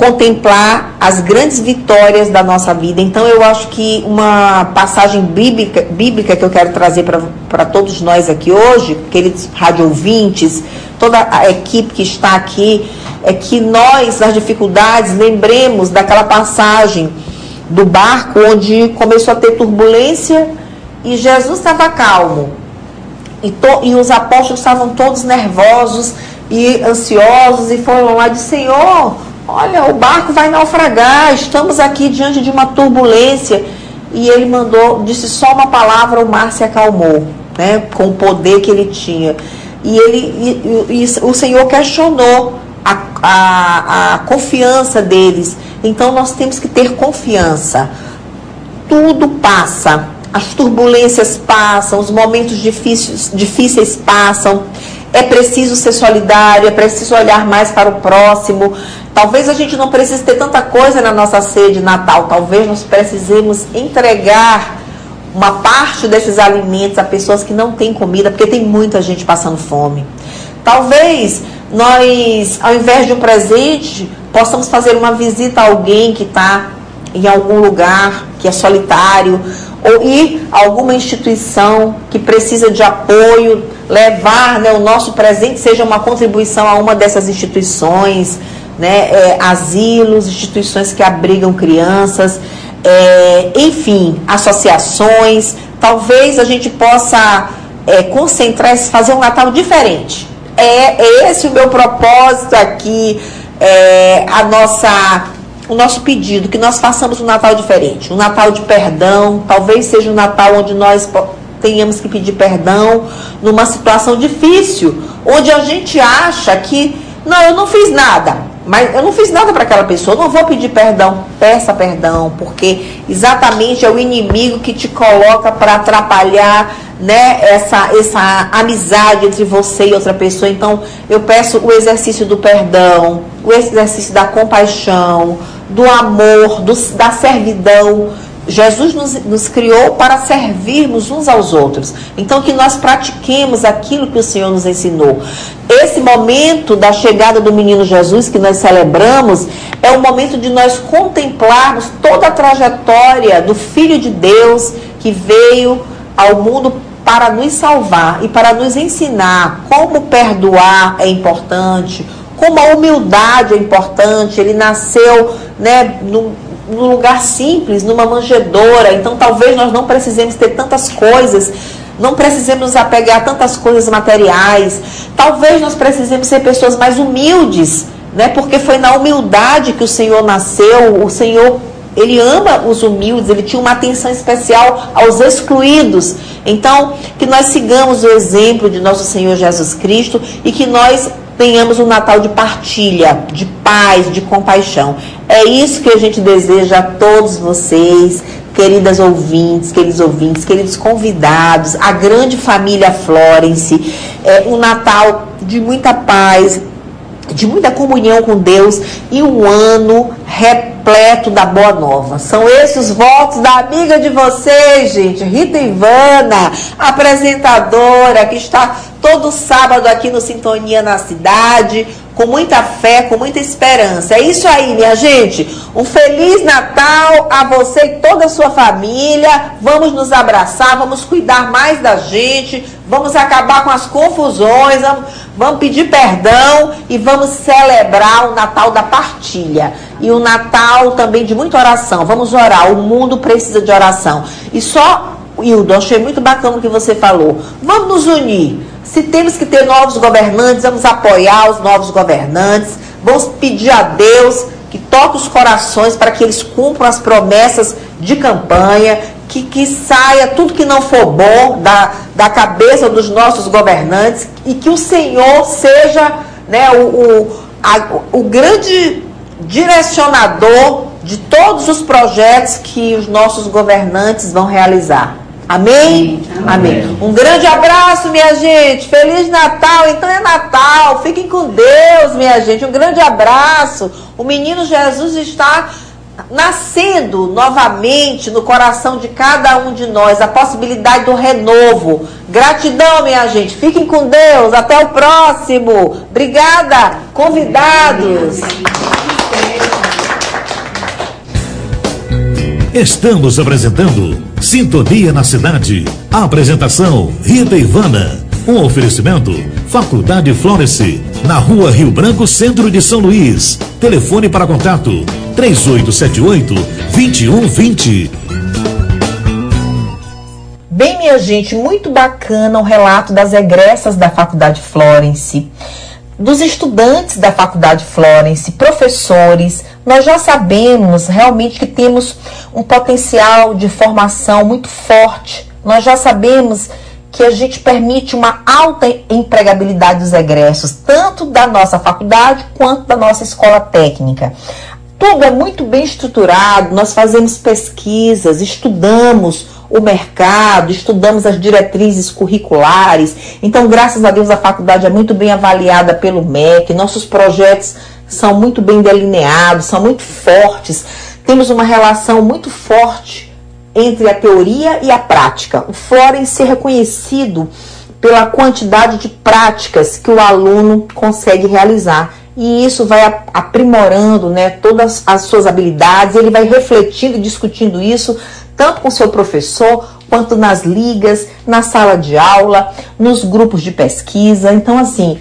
Contemplar as grandes vitórias da nossa vida. Então, eu acho que uma passagem bíblica, bíblica que eu quero trazer para todos nós aqui hoje, queridos rádio ouvintes, toda a equipe que está aqui, é que nós, nas dificuldades, lembremos daquela passagem do barco onde começou a ter turbulência e Jesus estava calmo. E, to, e os apóstolos estavam todos nervosos e ansiosos e foram lá de Senhor, olha, o barco vai naufragar, estamos aqui diante de uma turbulência. E ele mandou, disse só uma palavra, o mar se acalmou, né, com o poder que ele tinha. E, ele, e, e o Senhor questionou a, a, a confiança deles então nós temos que ter confiança. Tudo passa, as turbulências passam, os momentos difíceis, difíceis passam. é preciso ser solidário, é preciso olhar mais para o próximo. Talvez a gente não precise ter tanta coisa na nossa ceia de Natal, talvez nós precisemos entregar uma parte desses alimentos a pessoas que não têm comida, porque tem muita gente passando fome. Talvez nós, ao invés de um presente, possamos fazer uma visita a alguém que está em algum lugar que é solitário, ou ir a alguma instituição que precisa de apoio, levar né, o nosso presente seja uma contribuição a uma dessas instituições, né, é, asilos, instituições que abrigam crianças, é, enfim, associações. Talvez a gente possa é, concentrar, fazer um Natal diferente. É, é esse o meu propósito aqui, é, a nossa o nosso pedido, que nós façamos um Natal diferente, um Natal de perdão, talvez seja um Natal onde nós tenhamos que pedir perdão numa situação difícil, onde a gente acha que, não, eu não fiz nada, mas eu não fiz nada para aquela pessoa, não vou pedir perdão, peça perdão, porque exatamente é o inimigo que te coloca para atrapalhar né, essa, essa amizade entre você e outra pessoa. Então, eu peço o exercício do perdão, o exercício da compaixão, do amor, do, da servidão. Jesus nos, nos, criou para servirmos uns aos outros. Então, que nós pratiquemos aquilo que o Senhor nos ensinou. Esse momento da chegada do menino Jesus que nós celebramos é o momento de nós contemplarmos toda a trajetória do Filho de Deus que veio ao mundo para nos salvar e para nos ensinar como perdoar é importante, como a humildade é importante. Ele nasceu né, num, num lugar simples, numa manjedoura. Então talvez nós não precisemos ter tantas coisas não precisemos nos apegar a tantas coisas materiais. Talvez nós precisemos ser pessoas mais humildes, né? Porque foi na humildade que o Senhor nasceu. O Senhor, ele ama os humildes, ele tinha uma atenção especial aos excluídos. Então, que nós sigamos o exemplo de nosso Senhor Jesus Cristo e que nós tenhamos um Natal de partilha, de paz, de compaixão. É isso que a gente deseja a todos vocês, queridas ouvintes, queridos ouvintes, queridos convidados, a grande família Florence. É um Natal de muita paz, de muita comunhão com Deus e um ano repleto da boa nova. São esses os votos da amiga de vocês, gente, Rita Ivana, apresentadora que está todo sábado aqui no Sintonia na Cidade, com muita fé, com muita esperança. É isso aí, minha gente. Um feliz Natal a você e toda a sua família. Vamos nos abraçar, vamos cuidar mais da gente, vamos acabar com as confusões, vamos, vamos pedir perdão e vamos celebrar o Natal da partilha. E o Natal também de muita oração. Vamos orar. O mundo precisa de oração. E só, Hildo, achei muito bacana o que você falou. Vamos nos unir se temos que ter novos governantes, vamos apoiar os novos governantes, vamos pedir a Deus que toque os corações para que eles cumpram as promessas de campanha, que, que saia tudo que não for bom da, da cabeça dos nossos governantes e que o Senhor seja né, o, o, a, o grande direcionador de todos os projetos que os nossos governantes vão realizar. Amém? Amém? Amém? Um grande abraço, minha gente. Feliz Natal. Então é Natal. Fiquem com Deus, minha gente. Um grande abraço. O menino Jesus está nascendo novamente no coração de cada um de nós. A possibilidade do renovo. Gratidão, minha gente. Fiquem com Deus. Até o próximo. Obrigada, convidados. Estamos apresentando Sintonia na Cidade. Apresentação Rita Ivana. Um oferecimento Faculdade Florence, na rua Rio Branco, centro de São Luís. Telefone para contato 3878 2120. Bem, minha gente, muito bacana o relato das egressas da Faculdade Florence dos estudantes da Faculdade Florence, professores, nós já sabemos realmente que temos um potencial de formação muito forte. Nós já sabemos que a gente permite uma alta empregabilidade dos egressos, tanto da nossa faculdade quanto da nossa escola técnica. Tudo é muito bem estruturado, nós fazemos pesquisas, estudamos o mercado, estudamos as diretrizes curriculares. Então, graças a Deus, a faculdade é muito bem avaliada pelo MEC, nossos projetos são muito bem delineados, são muito fortes. Temos uma relação muito forte entre a teoria e a prática. O Florence é reconhecido pela quantidade de práticas que o aluno consegue realizar. E isso vai aprimorando né, todas as suas habilidades, ele vai refletindo e discutindo isso tanto com seu professor quanto nas ligas, na sala de aula, nos grupos de pesquisa. Então, assim,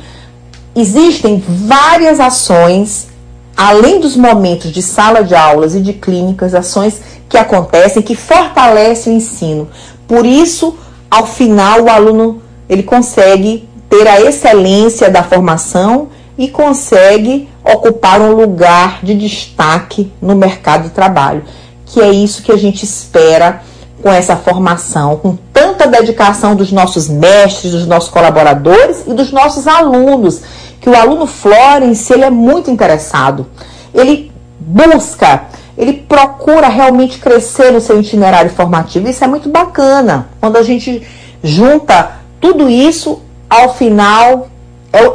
existem várias ações, além dos momentos de sala de aulas e de clínicas, ações que acontecem que fortalecem o ensino. Por isso, ao final, o aluno ele consegue ter a excelência da formação e consegue ocupar um lugar de destaque no mercado de trabalho, que é isso que a gente espera com essa formação, com tanta dedicação dos nossos mestres, dos nossos colaboradores e dos nossos alunos, que o aluno Florence, ele é muito interessado. Ele busca, ele procura realmente crescer no seu itinerário formativo. Isso é muito bacana. Quando a gente junta tudo isso, ao final,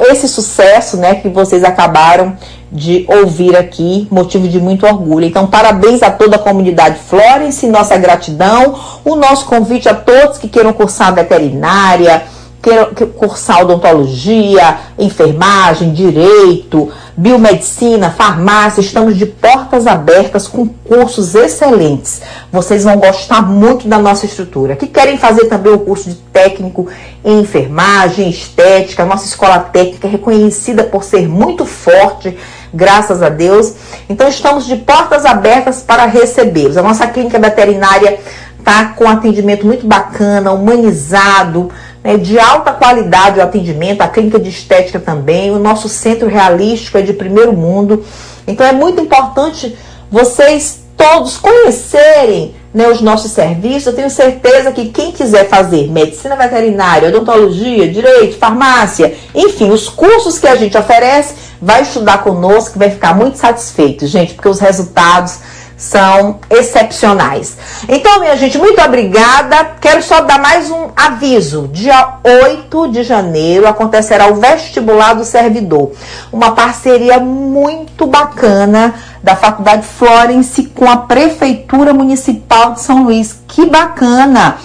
esse sucesso né, que vocês acabaram de ouvir aqui, motivo de muito orgulho. Então, parabéns a toda a comunidade Florence, nossa gratidão, o nosso convite a todos que queiram cursar veterinária, queiram cursar odontologia, enfermagem, direito, biomedicina, farmácia, estamos de portas abertas com cursos excelentes. Vocês vão gostar muito da nossa estrutura. Que querem fazer também o curso de técnico em enfermagem, estética, nossa escola técnica é reconhecida por ser muito forte, graças a Deus. Então estamos de portas abertas para recebê-los. A nossa clínica veterinária está com atendimento muito bacana, humanizado, né, de alta qualidade o atendimento, a clínica de estética também, o nosso centro realístico é de primeiro mundo. Então é muito importante vocês todos conhecerem né, os nossos serviços. Eu tenho certeza que quem quiser fazer medicina veterinária, odontologia, direito, farmácia, enfim, os cursos que a gente oferece, vai estudar conosco, vai ficar muito satisfeito, gente, porque os resultados são excepcionais. Então, minha gente, muito obrigada. Quero só dar mais um aviso. Dia 8 de janeiro acontecerá o vestibular do servidor. Uma parceria muito bacana da Faculdade Florence com a Prefeitura Municipal de São Luís. Que bacana!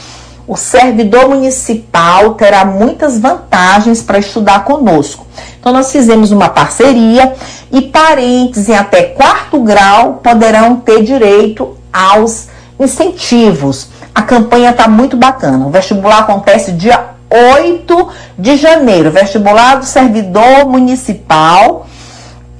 O servidor municipal terá muitas vantagens para estudar conosco. Então, nós fizemos uma parceria e parentes em até quarto grau poderão ter direito aos incentivos. A campanha está muito bacana. O vestibular acontece dia 8 de janeiro. Vestibular do servidor municipal.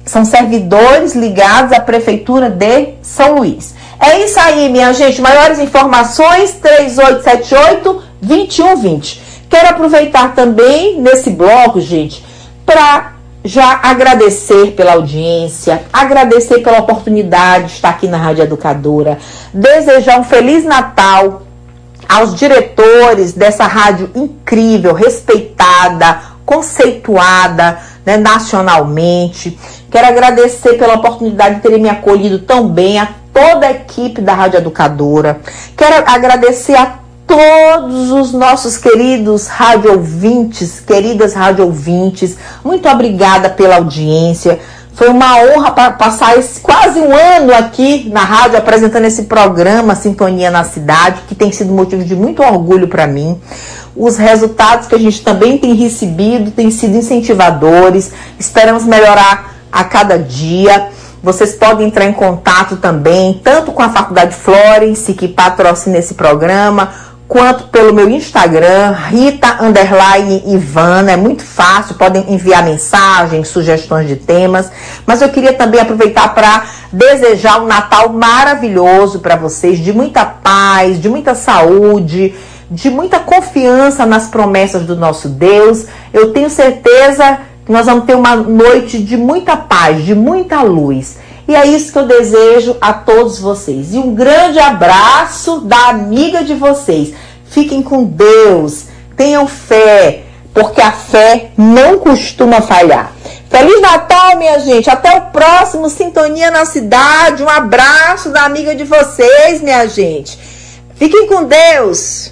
São servidores ligados à Prefeitura de São Luís. É isso aí, minha gente. Maiores informações: 3878 2120. Quero aproveitar também nesse bloco, gente, para já agradecer pela audiência, agradecer pela oportunidade de estar aqui na Rádio Educadora, desejar um Feliz Natal aos diretores dessa rádio incrível, respeitada, conceituada né, nacionalmente. Quero agradecer pela oportunidade de terem me acolhido tão bem, a toda a equipe da Rádio Educadora. Quero agradecer a todos os nossos queridos rádio ouvintes, queridas rádio ouvintes. Muito obrigada pela audiência. Foi uma honra passar esse, quase um ano aqui na rádio apresentando esse programa Sintonia na Cidade, que tem sido motivo de muito orgulho para mim. Os resultados que a gente também tem recebido têm sido incentivadores. Esperamos melhorar a cada dia. Vocês podem entrar em contato também, tanto com a Faculdade Florence, que patrocina esse programa, quanto pelo meu Instagram, Rita Underline Ivana. É muito fácil, podem enviar mensagens, sugestões de temas. Mas eu queria também aproveitar para desejar um Natal maravilhoso para vocês, de muita paz, de muita saúde, de muita confiança nas promessas do nosso Deus. Eu tenho certeza que nós vamos ter uma noite de muita paz, de muita luz. E é isso que eu desejo a todos vocês. E um grande abraço da amiga de vocês. Fiquem com Deus, tenham fé, porque a fé não costuma falhar. Feliz Natal, minha gente. Até o próximo Sintonia na Cidade. Um abraço da amiga de vocês, minha gente. Fiquem com Deus!